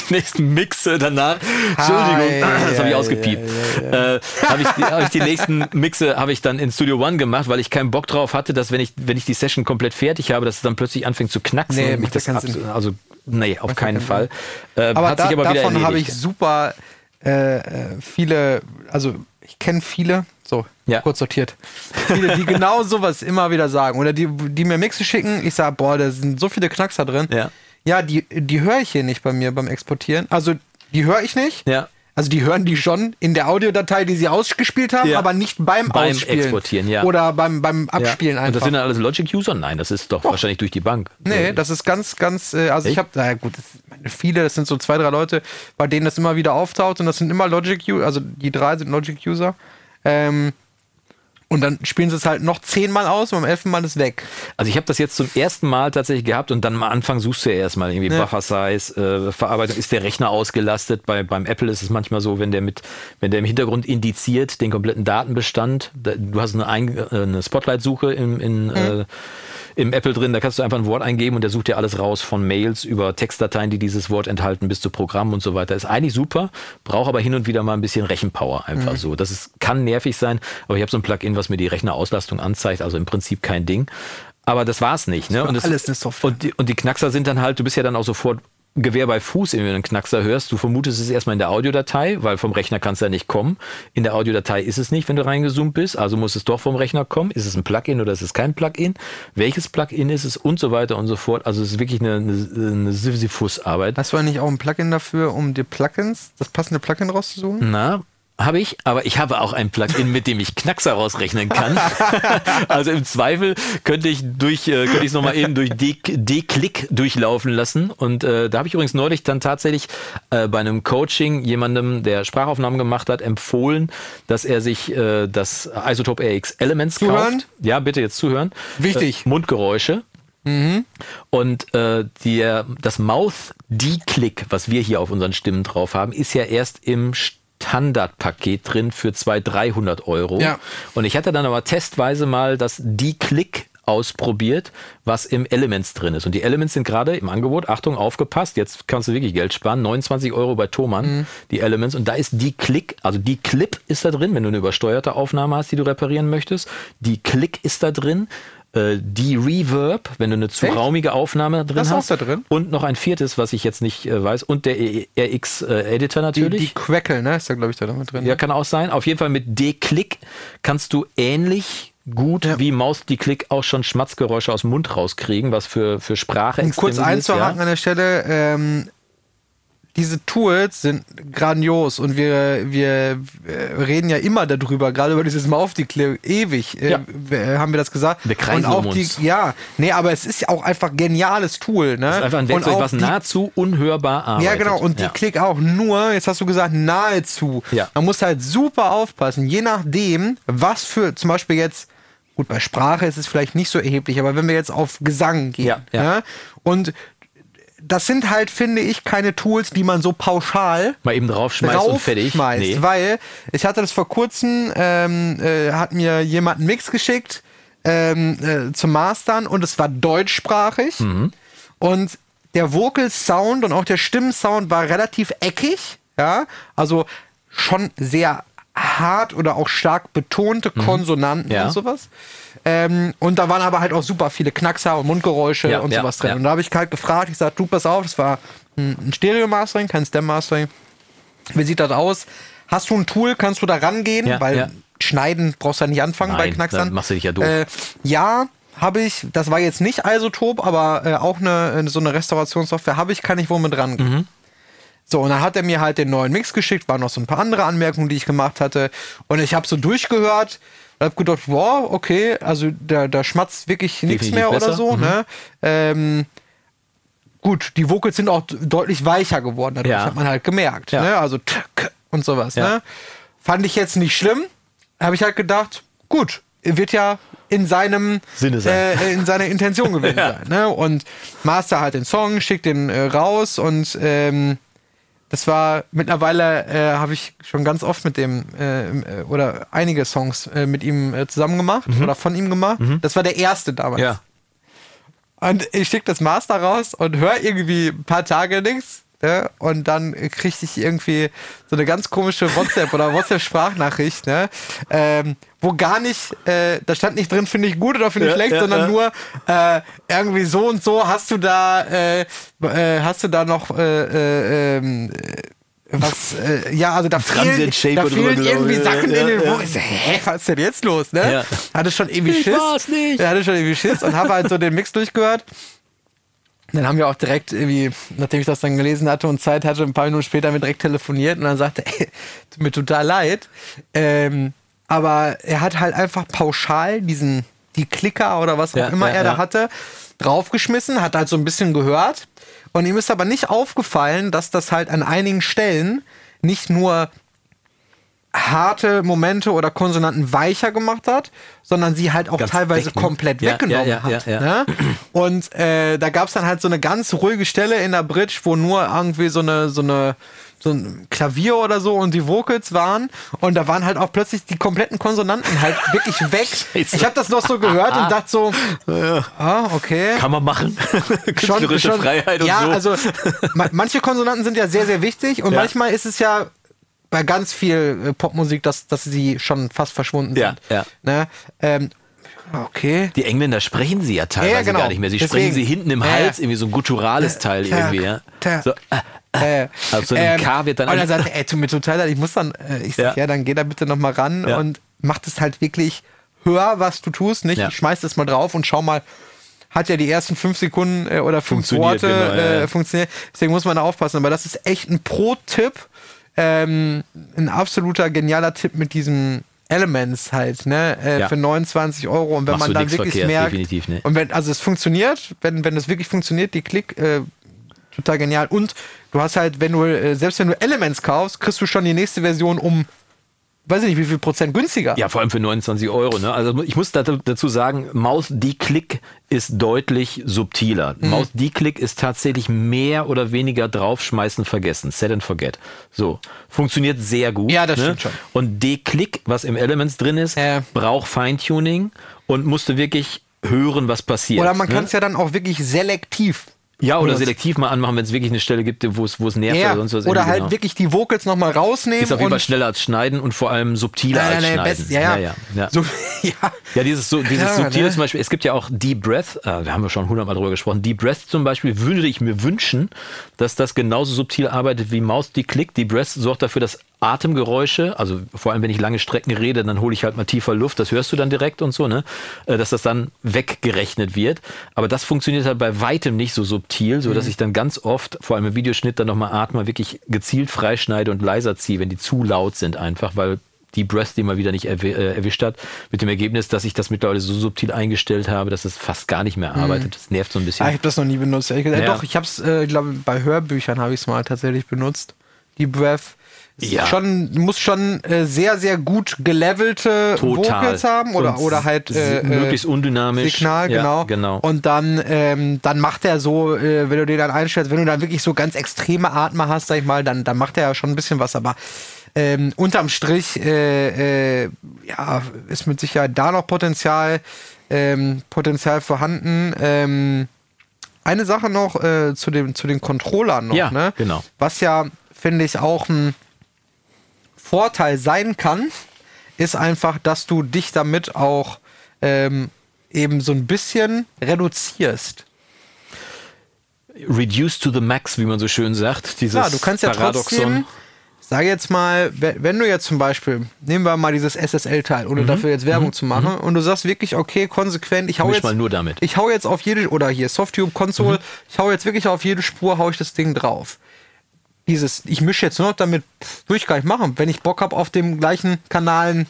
die nächsten Mixe danach. Entschuldigung, Hi, das habe ich ja, ausgepiept. Äh, habe ich, die- hab ich die nächsten Mixe habe ich dann in Studio One gemacht, weil ich keinen Bock drauf hatte, dass wenn ich wenn ich die Session komplett fertig habe, dass es dann plötzlich anfängt zu knacksen. Nee, und mich das ja also nee, auf keinen Fall. Äh, Aber, da, aber davon habe ich super äh, äh, viele, also ich kenne viele, so Ja. kurz sortiert, viele, die genau sowas immer wieder sagen. Oder die, die mir Mixe schicken, ich sage, boah, da sind so viele Knackser drin. Ja. Ja, die, die höre ich hier nicht bei mir beim Exportieren. Also die höre ich nicht. Ja. Also die hören die schon in der Audiodatei, die sie ausgespielt haben, Ja. aber nicht beim, Beim Ausspielen. Exportieren, ja. Oder beim, beim Abspielen ja. Und einfach. das sind dann alles Logic-User? Nein, das ist doch, wahrscheinlich durch die Bank. Nee, das ist ganz, ganz, äh, also ich Echt? habe, naja gut, das, ich meine, viele, das sind so zwei, drei Leute, bei denen das immer wieder auftaucht und das sind immer Logic-User, also die drei sind Logic-User. Ähm, und dann spielen sie es halt noch zehnmal aus und beim elften Mal ist weg. Also ich habe das jetzt zum ersten Mal tatsächlich gehabt und dann am Anfang suchst du ja erstmal irgendwie Ja. Buffer Size, äh, Verarbeitung, ist der Rechner ausgelastet? Bei, beim Apple ist es manchmal so, wenn der mit, wenn der im Hintergrund indiziert den kompletten Datenbestand, da, du hast eine, Ein- äh, eine Spotlight-Suche im, in, äh, im Apple drin, da kannst du einfach ein Wort eingeben und der sucht dir alles raus von Mails über Textdateien, die dieses Wort enthalten, bis zu Programmen und so weiter. Ist eigentlich super, braucht aber hin und wieder mal ein bisschen Rechenpower einfach so. Das ist, kann nervig sein, aber ich habe so ein Plugin, was mir die Rechnerauslastung anzeigt, also im Prinzip kein Ding. Aber das war's nicht. Ne? Und es- alles eine Software. Und die, und die Knackser sind dann halt, du bist ja dann auch sofort Gewehr bei Fuß, wenn du einen Knackser hörst. Du vermutest es erstmal in der Audiodatei, weil vom Rechner kann es ja nicht kommen. In der Audiodatei ist es nicht, wenn du reingezoomt bist. Also muss es doch vom Rechner kommen. Ist es ein Plugin oder ist es kein Plugin? Welches Plugin ist es? Und so weiter und so fort. Also es ist wirklich eine, eine, eine Sisyphus-Arbeit. Hast du eigentlich auch ein Plugin dafür, um dir Plugins, das passende Plugin rauszusuchen? Na, habe ich, aber ich habe auch ein Plugin, mit dem ich Knackser rausrechnen kann. also im Zweifel könnte ich durch, äh, könnte ich es nochmal eben durch D- D-Click durchlaufen lassen. Und äh, da habe ich übrigens neulich dann tatsächlich äh, bei einem Coaching jemandem, der Sprachaufnahmen gemacht hat, empfohlen, dass er sich äh, das Isotope RX Elements Zuhören? kauft. Ja, bitte jetzt zuhören. Wichtig. Äh, Mundgeräusche. Und äh, die, das Mouth D-Click, was wir hier auf unseren Stimmen drauf haben, ist ja erst im Standardpaket drin für 200, 300 Euro. Ja. Und ich hatte dann aber testweise mal das D-Click ausprobiert, was im Elements drin ist. Und die Elements sind gerade im Angebot, Achtung, aufgepasst, jetzt kannst du wirklich Geld sparen, 29 Euro bei Thomann, die Elements. Und da ist die Click, also die Clip ist da drin, wenn du eine übersteuerte Aufnahme hast, die du reparieren möchtest. Die Click ist da drin. Äh, D-Reverb, wenn du eine zu Echt? raumige Aufnahme drin Das ist hast. da drin? Und noch ein viertes, was ich jetzt nicht äh, weiß. Und der RX-Editor Die, natürlich. die Queckel, ne? Ist da, glaube ich, da mit drin. Ja, kann auch sein. Auf jeden Fall mit D-Click kannst du ähnlich gut Ja. wie Maus die Klick auch schon Schmatzgeräusche aus dem Mund rauskriegen, was für, für Sprache Um kurz ist, einzuhaken ja. an der Stelle, ähm, diese Tools sind grandios und wir, wir äh, reden ja immer darüber, gerade über dieses Mouth-Declare, ewig äh, Ja. w- haben wir das gesagt. Wir kreisen und auch um die, uns. Ja, nee, aber es ist ja auch einfach geniales Tool. Ne? Das ist einfach ein Werkzeug, was die- nahezu unhörbar arbeitet. Ja, genau. Und die ja. Klick auch nur, jetzt hast du gesagt, nahezu. Ja. Man muss halt super aufpassen, je nachdem, was für, zum Beispiel jetzt, gut, bei Sprache ist es vielleicht nicht so erheblich, aber wenn wir jetzt auf Gesang gehen, Ja, ja. ne? und das sind halt, finde ich, keine Tools, die man so pauschal Mal eben draufschmeißt und fertig. Nee. weil ich hatte das vor kurzem, ähm, äh, hat mir jemand einen Mix geschickt ähm, äh, zum Mastern und es war deutschsprachig Mhm. und der Vocal Sound und auch der Stimmensound war relativ eckig, ja, also schon sehr hart oder auch stark betonte Konsonanten Mhm. Ja. und sowas. Ähm, und da waren aber halt auch super viele Knackser und Mundgeräusche Ja, und ja, sowas drin. Und da habe ich halt gefragt, ich sag, du pass auf, das war ein Stereo-Mastering, kein Stem-Mastering. Wie sieht das aus? Hast du ein Tool, kannst du da rangehen? Weil schneiden brauchst du ja nicht anfangen bei Nein, Knacksern. dann machst du dich ja doof. Äh, ja, habe ich. Das war jetzt nicht Isotop, aber äh, auch eine, so eine Restaurationssoftware habe ich, kann ich wohl mit rangehen. Mhm. So, und dann hat er mir halt den neuen Mix geschickt, waren noch so ein paar andere Anmerkungen, die ich gemacht hatte. Und ich habe so durchgehört und habe gedacht, wow, okay, also da, da schmatzt wirklich nichts mehr oder besser. so. Mhm. Ne? Ähm, gut, die Vocals sind auch deutlich weicher geworden, dadurch Ja. hat man halt gemerkt. Ja. Ne? Also tk und sowas. Ja. Ne? Fand ich jetzt nicht schlimm. Habe ich halt gedacht, gut, wird ja in seinem Sinne sein. Äh, in seiner Intention gewesen sein. Ne? Und Master halt den Song, schickt den äh, raus und ähm, das war mittlerweile äh, habe ich schon ganz oft mit dem äh, äh, oder einige Songs äh, mit ihm äh, zusammen gemacht oder von ihm gemacht. Das war der erste damals. Mhm. Ja. Und ich schicke das Master raus und höre irgendwie ein paar Tage nichts. Ne? Und dann kriegte ich irgendwie so eine ganz komische WhatsApp oder WhatsApp-Sprachnachricht, ne? ähm, wo gar nicht, äh, da stand nicht drin, finde ich gut oder finde ich Ja, schlecht, ja, sondern ja. nur äh, irgendwie so und so hast du da, äh, äh, hast du da noch äh, äh, ähm, äh, was, äh, ja, also da fehlen, da fehlen irgendwie Sachen in den ja. Wo ich so, hä, was ist denn jetzt los, ne? Hatte schon irgendwie Ich Schiss. nicht. Hatte schon irgendwie Schiss und habe halt so den Mix durchgehört. Dann haben wir auch direkt irgendwie, nachdem ich das dann gelesen hatte und Zeit hatte, ein paar Minuten später mit direkt telefoniert und dann sagte, ey, tut mir total leid. Ähm, aber er hat halt einfach pauschal diesen, die Klicker oder was auch Ja, immer ja, er da ja. hatte, draufgeschmissen, hat halt so ein bisschen gehört. Und ihm ist aber nicht aufgefallen, dass das halt an einigen Stellen nicht nur harte Momente oder Konsonanten weicher gemacht hat, sondern sie halt auch Ganz teilweise weg, ne? komplett Ja, weggenommen ja, ja, hat. ja, Ne? Und äh, da gab es dann halt so eine ganz ruhige Stelle in der Bridge, wo nur irgendwie so eine, so eine so ein Klavier oder so und die Vocals waren und da waren halt auch plötzlich die kompletten Konsonanten halt wirklich weg. Scheiße. Ich habe das noch so gehört und dachte so, ah, okay Kann man machen. Künstlerische Freiheit und ja, so. also ma manche Konsonanten sind ja sehr, sehr wichtig und Ja. manchmal ist es ja bei ganz viel äh, Popmusik, dass, dass sie schon fast verschwunden Ja, sind. ja. Ne? Ähm, okay. Die Engländer sprechen sie ja teilweise Ja, genau. gar nicht mehr. Sie Deswegen. sprechen sie hinten im Hals, irgendwie so ein gutturales Teil Tag, irgendwie, ja. So, äh, Äh, Also ein K wird dann Und an- dann sagt er, ey, tut mir total leid, ich muss dann, äh, ich sag, Ja. dann geh da bitte nochmal ran und mach das halt wirklich, hör, was du tust, nicht? Ja. Schmeiß das mal drauf und schau mal, hat ja die ersten fünf Sekunden äh, oder fünf Worte genau, äh, ja. funktioniert. Deswegen muss man da aufpassen. Aber das ist echt ein Pro-Tipp, ähm, ein absoluter genialer Tipp mit diesem Elements halt, ne, äh, Ja. für 29 Euro. Und wenn Machst man dann wirklich verkehrt, merkt, definitiv, ne. und wenn, also es funktioniert, wenn, wenn es wirklich funktioniert, die Klick, äh, total genial. Und du hast halt, wenn du, äh, selbst wenn du Elements kaufst, kriegst du schon die nächste Version um, weiß ich nicht, wie viel Prozent günstiger. Ja, vor allem für 29 Euro. Ne? Also ich muss dazu sagen, Maus D-Click ist deutlich subtiler. Mhm. Maus D-Click ist tatsächlich mehr oder weniger draufschmeißen vergessen. Set and forget. So. Funktioniert sehr gut. Ja, das ne? stimmt schon. Und D-Click, was im Elements drin ist, Ja. braucht Feintuning und musste wirklich hören, was passiert. Oder man ne? kann es ja dann auch wirklich selektiv. Ja, oder selektiv mal anmachen, wenn es wirklich eine Stelle gibt, wo es wo es nervt Ja, oder sonst was. oder halt genau. wirklich die Vocals nochmal rausnehmen. Ist auf jeden Fall schneller als schneiden und vor allem subtiler Nein, als nein, nein, schneiden. best, ja, ja. ja, ja. So, Ja, ja dieses, so, dieses ja, subtile ne? zum Beispiel, es gibt ja auch Deep Breath, äh, da haben wir schon hundertmal drüber gesprochen, Deep Breath zum Beispiel würde ich mir wünschen, dass das genauso subtil arbeitet wie Maus, die Klick. Deep Breath sorgt dafür, dass Atemgeräusche, also vor allem wenn ich lange Strecken rede, dann hole ich halt mal tiefer Luft, das hörst du dann direkt und so, ne? Äh, dass das dann weggerechnet wird. Aber das funktioniert halt bei weitem nicht so subtil, so dass mhm. ich dann ganz oft, vor allem im Videoschnitt, dann nochmal Atmer wirklich gezielt freischneide und leiser ziehe, wenn die zu laut sind einfach, weil die Breath, die mal wieder nicht äh, erwischt hat, mit dem Ergebnis, dass ich das mittlerweile so subtil eingestellt habe, dass es fast gar nicht mehr mhm. arbeitet. Das nervt so ein bisschen. Ah, ich habe das noch nie benutzt. Ja. Äh, doch, ich habe es, äh, ich glaube, bei Hörbüchern habe ich es mal tatsächlich benutzt. Die Breath ja. schon muss schon äh, sehr sehr gut gelevelte Total. Vocals haben oder oder halt äh, möglichst undynamisch. Signal ja, genau. genau. Und dann ähm, dann macht er so äh, wenn du den dann einstellst wenn du dann wirklich so ganz extreme Atmer hast sag ich mal dann dann macht er ja schon ein bisschen was aber ähm, unterm Strich äh, äh, ja ist mit Sicherheit da noch Potenzial ähm, Potenzial vorhanden. Ähm, eine Sache noch äh, zu dem zu den Controllern noch ja, ne? genau. Was ja finde ich auch ein Vorteil sein kann, ist einfach, dass du dich damit auch ähm, eben so ein bisschen reduzierst. Reduce to the max, wie man so schön sagt. Dieses ja, du kannst ja Paradoxon. trotzdem, sag jetzt mal, wenn du jetzt zum Beispiel, nehmen wir mal dieses SSL-Teil, ohne mhm. dafür jetzt Werbung mhm. zu machen, mhm. und du sagst wirklich, okay, konsequent, ich hau Misch jetzt mal nur damit. Ich hau jetzt auf jede, oder hier Softube Console, mhm. ich hau jetzt wirklich auf jede Spur, hau ich das Ding drauf dieses, ich mische jetzt nur noch damit, würde ich gar nicht machen. Wenn ich Bock habe, auf dem gleichen Kanal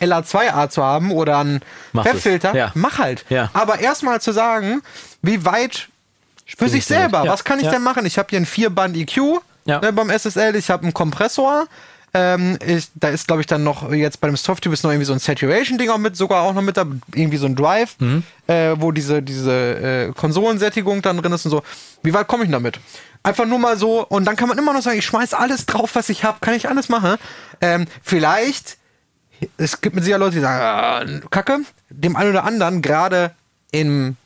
LA2A zu haben oder einen Webfilter, ja. mach halt. Ja. Aber erstmal zu sagen, wie weit für sich selber, ja. was kann ich denn machen? Ich habe hier ein Vierband EQ ne, beim SSL, ich habe einen Kompressor. Ähm, ich, da ist, glaube ich, dann noch jetzt bei dem Softtube ist noch irgendwie so ein Saturation-Ding auch mit, sogar auch noch mit da, irgendwie so ein Drive, mhm. äh, wo diese, diese äh, Konsolensättigung dann drin ist und so. Wie weit komme ich damit? Einfach nur mal so und dann kann man immer noch sagen, ich schmeiß alles drauf, was ich habe, kann ich alles machen. Ähm, vielleicht, es gibt mit Sicherheit Leute, die sagen, äh, Kacke, dem einen oder anderen, gerade im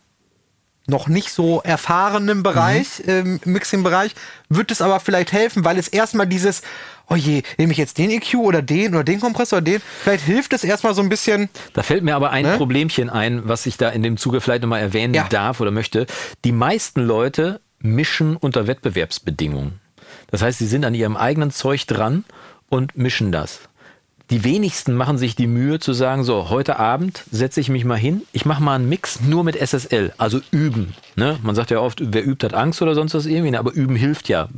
noch nicht so erfahrenen Bereich, mhm. ähm, Mixing-Bereich, wird es aber vielleicht helfen, weil es erstmal dieses, oh je, nehme ich jetzt den EQ oder den oder den Kompressor oder den, vielleicht hilft es erstmal so ein bisschen. Da fällt mir aber ein ne? Problemchen ein, was ich da in dem Zuge vielleicht nochmal erwähnen ja. darf oder möchte. Die meisten Leute mischen unter Wettbewerbsbedingungen. Das heißt, sie sind an ihrem eigenen Zeug dran und mischen das. Die wenigsten machen sich die Mühe zu sagen, so, heute Abend setze ich mich mal hin, ich mache mal einen Mix nur mit SSL, also üben. Ne? Man sagt ja oft, wer übt, hat Angst oder sonst was irgendwie, ne? aber üben hilft ja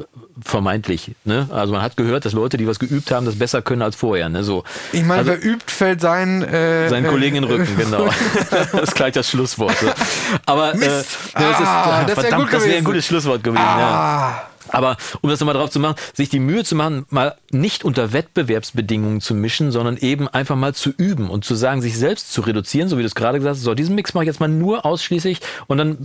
vermeintlich. Ne? Also man hat gehört, dass Leute, die was geübt haben, das besser können als vorher. Ne? So. Ich meine, also, wer übt, fällt sein... Äh, seinen Kollegen in den Rücken, genau. das ist gleich das Schlusswort. So. Aber Mist. Äh, das, ist, ah, das, verdammt, das wäre ein gutes Schlusswort gewesen. Ah. Ja. Aber um das nochmal drauf zu machen, sich die Mühe zu machen, mal nicht unter Wettbewerbsbedingungen zu mischen, sondern eben einfach mal zu üben und zu sagen, sich selbst zu reduzieren, so wie du es gerade gesagt hast, so diesen Mix mache ich jetzt mal nur ausschließlich. Und dann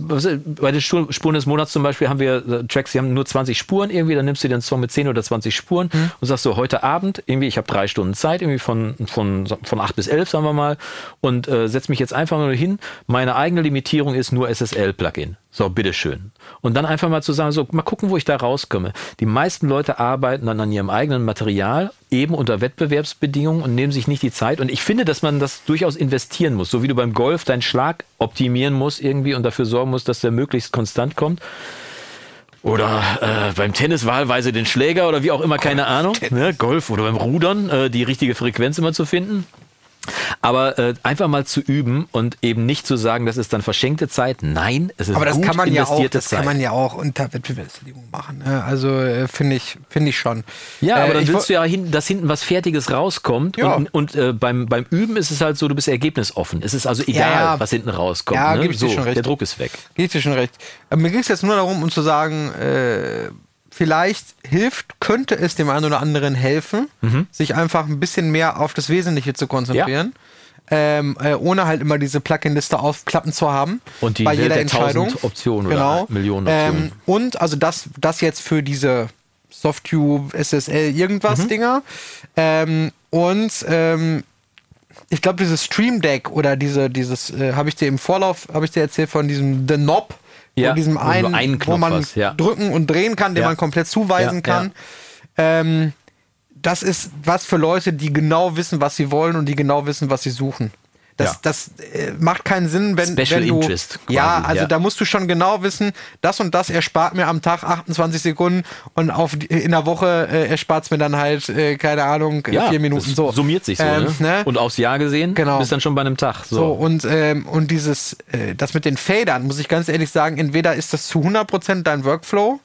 bei den Spuren des Monats zum Beispiel haben wir äh, Tracks, die haben nur 20 Spuren irgendwie, dann nimmst du den Song mit 10 oder 20 Spuren mhm. und sagst so, heute Abend irgendwie, ich habe drei Stunden Zeit, irgendwie von, von, von 8 bis 11, sagen wir mal, und äh, setz mich jetzt einfach nur hin, meine eigene Limitierung ist nur SSL-Plugin. So, bitteschön. Und dann einfach mal zu sagen, so, mal gucken, wo ich da rauskomme. Die meisten Leute arbeiten dann an ihrem eigenen Material, eben unter Wettbewerbsbedingungen und nehmen sich nicht die Zeit. Und ich finde, dass man das durchaus investieren muss. So wie du beim Golf deinen Schlag optimieren musst irgendwie und dafür sorgen musst, dass der möglichst konstant kommt. Oder äh, beim Tennis wahlweise den Schläger oder wie auch immer, keine Ahnung. Ne? Golf oder beim Rudern äh, die richtige Frequenz immer zu finden. Aber äh, einfach mal zu üben und eben nicht zu sagen, das ist dann verschenkte Zeit. Nein, es ist Aber das gut kann man ja auch, das Zeit. kann man ja auch unter Wettbewerbsbedingungen machen. Ne? Also äh, finde ich, finde ich schon. Ja, aber äh, dann willst du ja, hin, dass hinten was Fertiges rauskommt. Ja. Und, und äh, beim, beim Üben ist es halt so, du bist ergebnisoffen. Es ist also egal, ja, ja. was hinten rauskommt. Ja, ne? dir schon recht. Der Druck ist weg. Ich dir schon recht. Aber mir ging es jetzt nur darum, um zu sagen, äh, vielleicht hilft, könnte es dem einen oder anderen helfen, mhm. sich einfach ein bisschen mehr auf das Wesentliche zu konzentrieren. Ja. Ähm, äh, ohne halt immer diese Plugin-Liste aufklappen zu haben. Und die bei jeder Entscheidung. Optionen genau. oder Millionen Optionen. Ähm, und also das, das jetzt für diese Softtube, SSL, irgendwas mhm. Dinger. Ähm, und ähm, ich glaube, dieses Stream Deck oder diese, dieses, äh, habe ich dir im Vorlauf, habe ich dir erzählt von diesem The Knob, ja, diesem einen, einen wo man was, ja. drücken und drehen kann, den ja. man komplett zuweisen kann. Ähm, das ist was für Leute, die genau wissen, was sie wollen und die genau wissen, was sie suchen. Das, Ja. das äh, macht keinen Sinn, wenn, Special wenn du. Interest quasi, ja, also ja. da musst du schon genau wissen, das und das erspart mir am Tag 28 Sekunden und auf in der Woche äh, erspart es mir dann halt, äh, keine Ahnung, vier Minuten. das So. Summiert sich so, Ähm, ne? ne? Und aufs Jahr gesehen Genau. bist dann schon bei einem Tag. So. So, und, ähm, und dieses, äh, das mit den Fadern, muss ich ganz ehrlich sagen, entweder ist das zu 100% dein Workflow,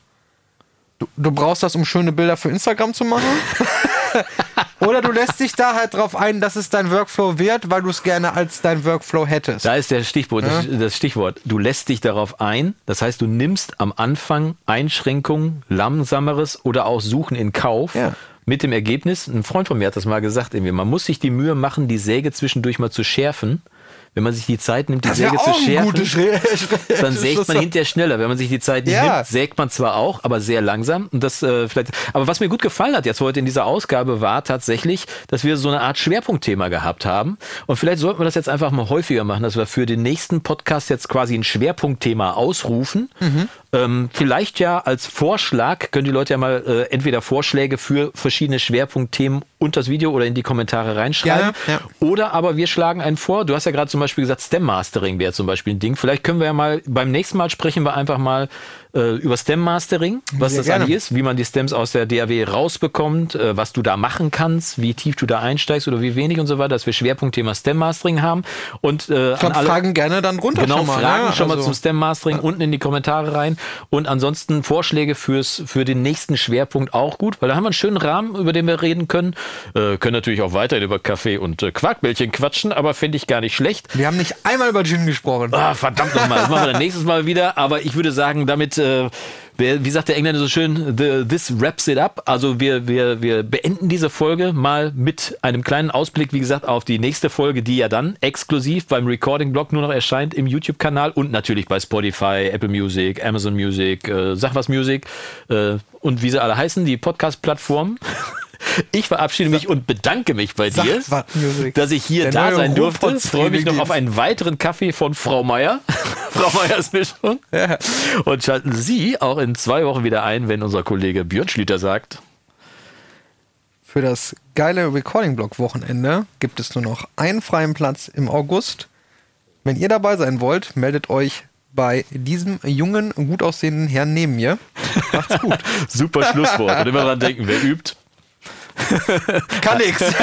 du, du brauchst das, um schöne Bilder für Instagram zu machen, oder du lässt dich da halt drauf ein, dass es dein Workflow wird, weil du es gerne als dein Workflow hättest. Da ist der Stichwort, das, das Stichwort. Du lässt dich darauf ein. Das heißt, du nimmst am Anfang Einschränkungen, langsameres oder auch Suchen in Kauf. Ja. Mit dem Ergebnis, ein Freund von mir hat das mal gesagt, irgendwie, man muss sich die Mühe machen, die Säge zwischendurch mal zu schärfen. Wenn man sich die Zeit nimmt, die Das Säge zu schärfen, dann sägt man hinterher schneller. Wenn man sich die Zeit nicht Ja. nimmt, sägt man zwar auch, aber sehr langsam. Und das äh, vielleicht. Aber was mir gut gefallen hat jetzt heute in dieser Ausgabe war tatsächlich, dass wir so eine Art Schwerpunktthema gehabt haben. Und vielleicht sollten wir das jetzt einfach mal häufiger machen, dass wir für den nächsten Podcast jetzt quasi ein Schwerpunktthema ausrufen. Mhm. Ähm, vielleicht ja als Vorschlag können die Leute ja mal äh, entweder Vorschläge für verschiedene Schwerpunktthemen unter das Video oder in die Kommentare reinschreiben. Ja, ja. Oder aber wir schlagen einen vor. Du hast ja gerade zum Beispiel gesagt, Stem Mastering wäre zum Beispiel ein Ding. Vielleicht können wir ja mal beim nächsten Mal sprechen wir einfach mal äh, über Stem Mastering, was Sehr das gerne. eigentlich ist, wie man die Stems aus der DAW rausbekommt, äh, was du da machen kannst, wie tief du da einsteigst oder wie wenig und so weiter, dass wir Schwerpunktthema Stem Mastering haben. Und äh, Ich glaub, Fragen gerne dann runter Genau, schon mal. Fragen ne? schon mal Also- zum Stem Mastering unten in die Kommentare rein. Und ansonsten Vorschläge fürs, für den nächsten Schwerpunkt auch gut, weil da haben wir einen schönen Rahmen, über den wir reden können. Äh, können natürlich auch weiterhin über Kaffee und äh, Quarkbällchen quatschen, aber finde ich gar nicht schlecht. Wir haben nicht einmal über Gin gesprochen. Ah, verdammt nochmal, das machen wir dann nächstes Mal wieder. Aber ich würde sagen, damit, äh, wie sagt der Engländer so schön, the, this wraps it up. Also wir, wir, wir beenden diese Folge mal mit einem kleinen Ausblick, wie gesagt, auf die nächste Folge, die ja dann exklusiv beim Recording-Blog nur noch erscheint im YouTube-Kanal und natürlich bei Spotify, Apple Music, Amazon Music, äh, Sag Music äh, und wie sie alle heißen, die Podcast-Plattformen. Ich verabschiede mich und bedanke mich bei dir, dass ich hier Der da sein durfte. Ruhrpott- Freue mich noch auf einen weiteren Kaffee von Frau Meier. Frau Meiers Mischung. Ja. Und schalten Sie auch in zwei Wochen wieder ein, wenn unser Kollege Björn Schlüter sagt. Für das geile Recording-Blog-Wochenende gibt es nur noch einen freien Platz im August. Wenn ihr dabei sein wollt, meldet euch bei diesem jungen, gut aussehenden Herrn neben mir. Macht's gut. Super Schlusswort. Und immer dran denken, wer übt. Kann nix.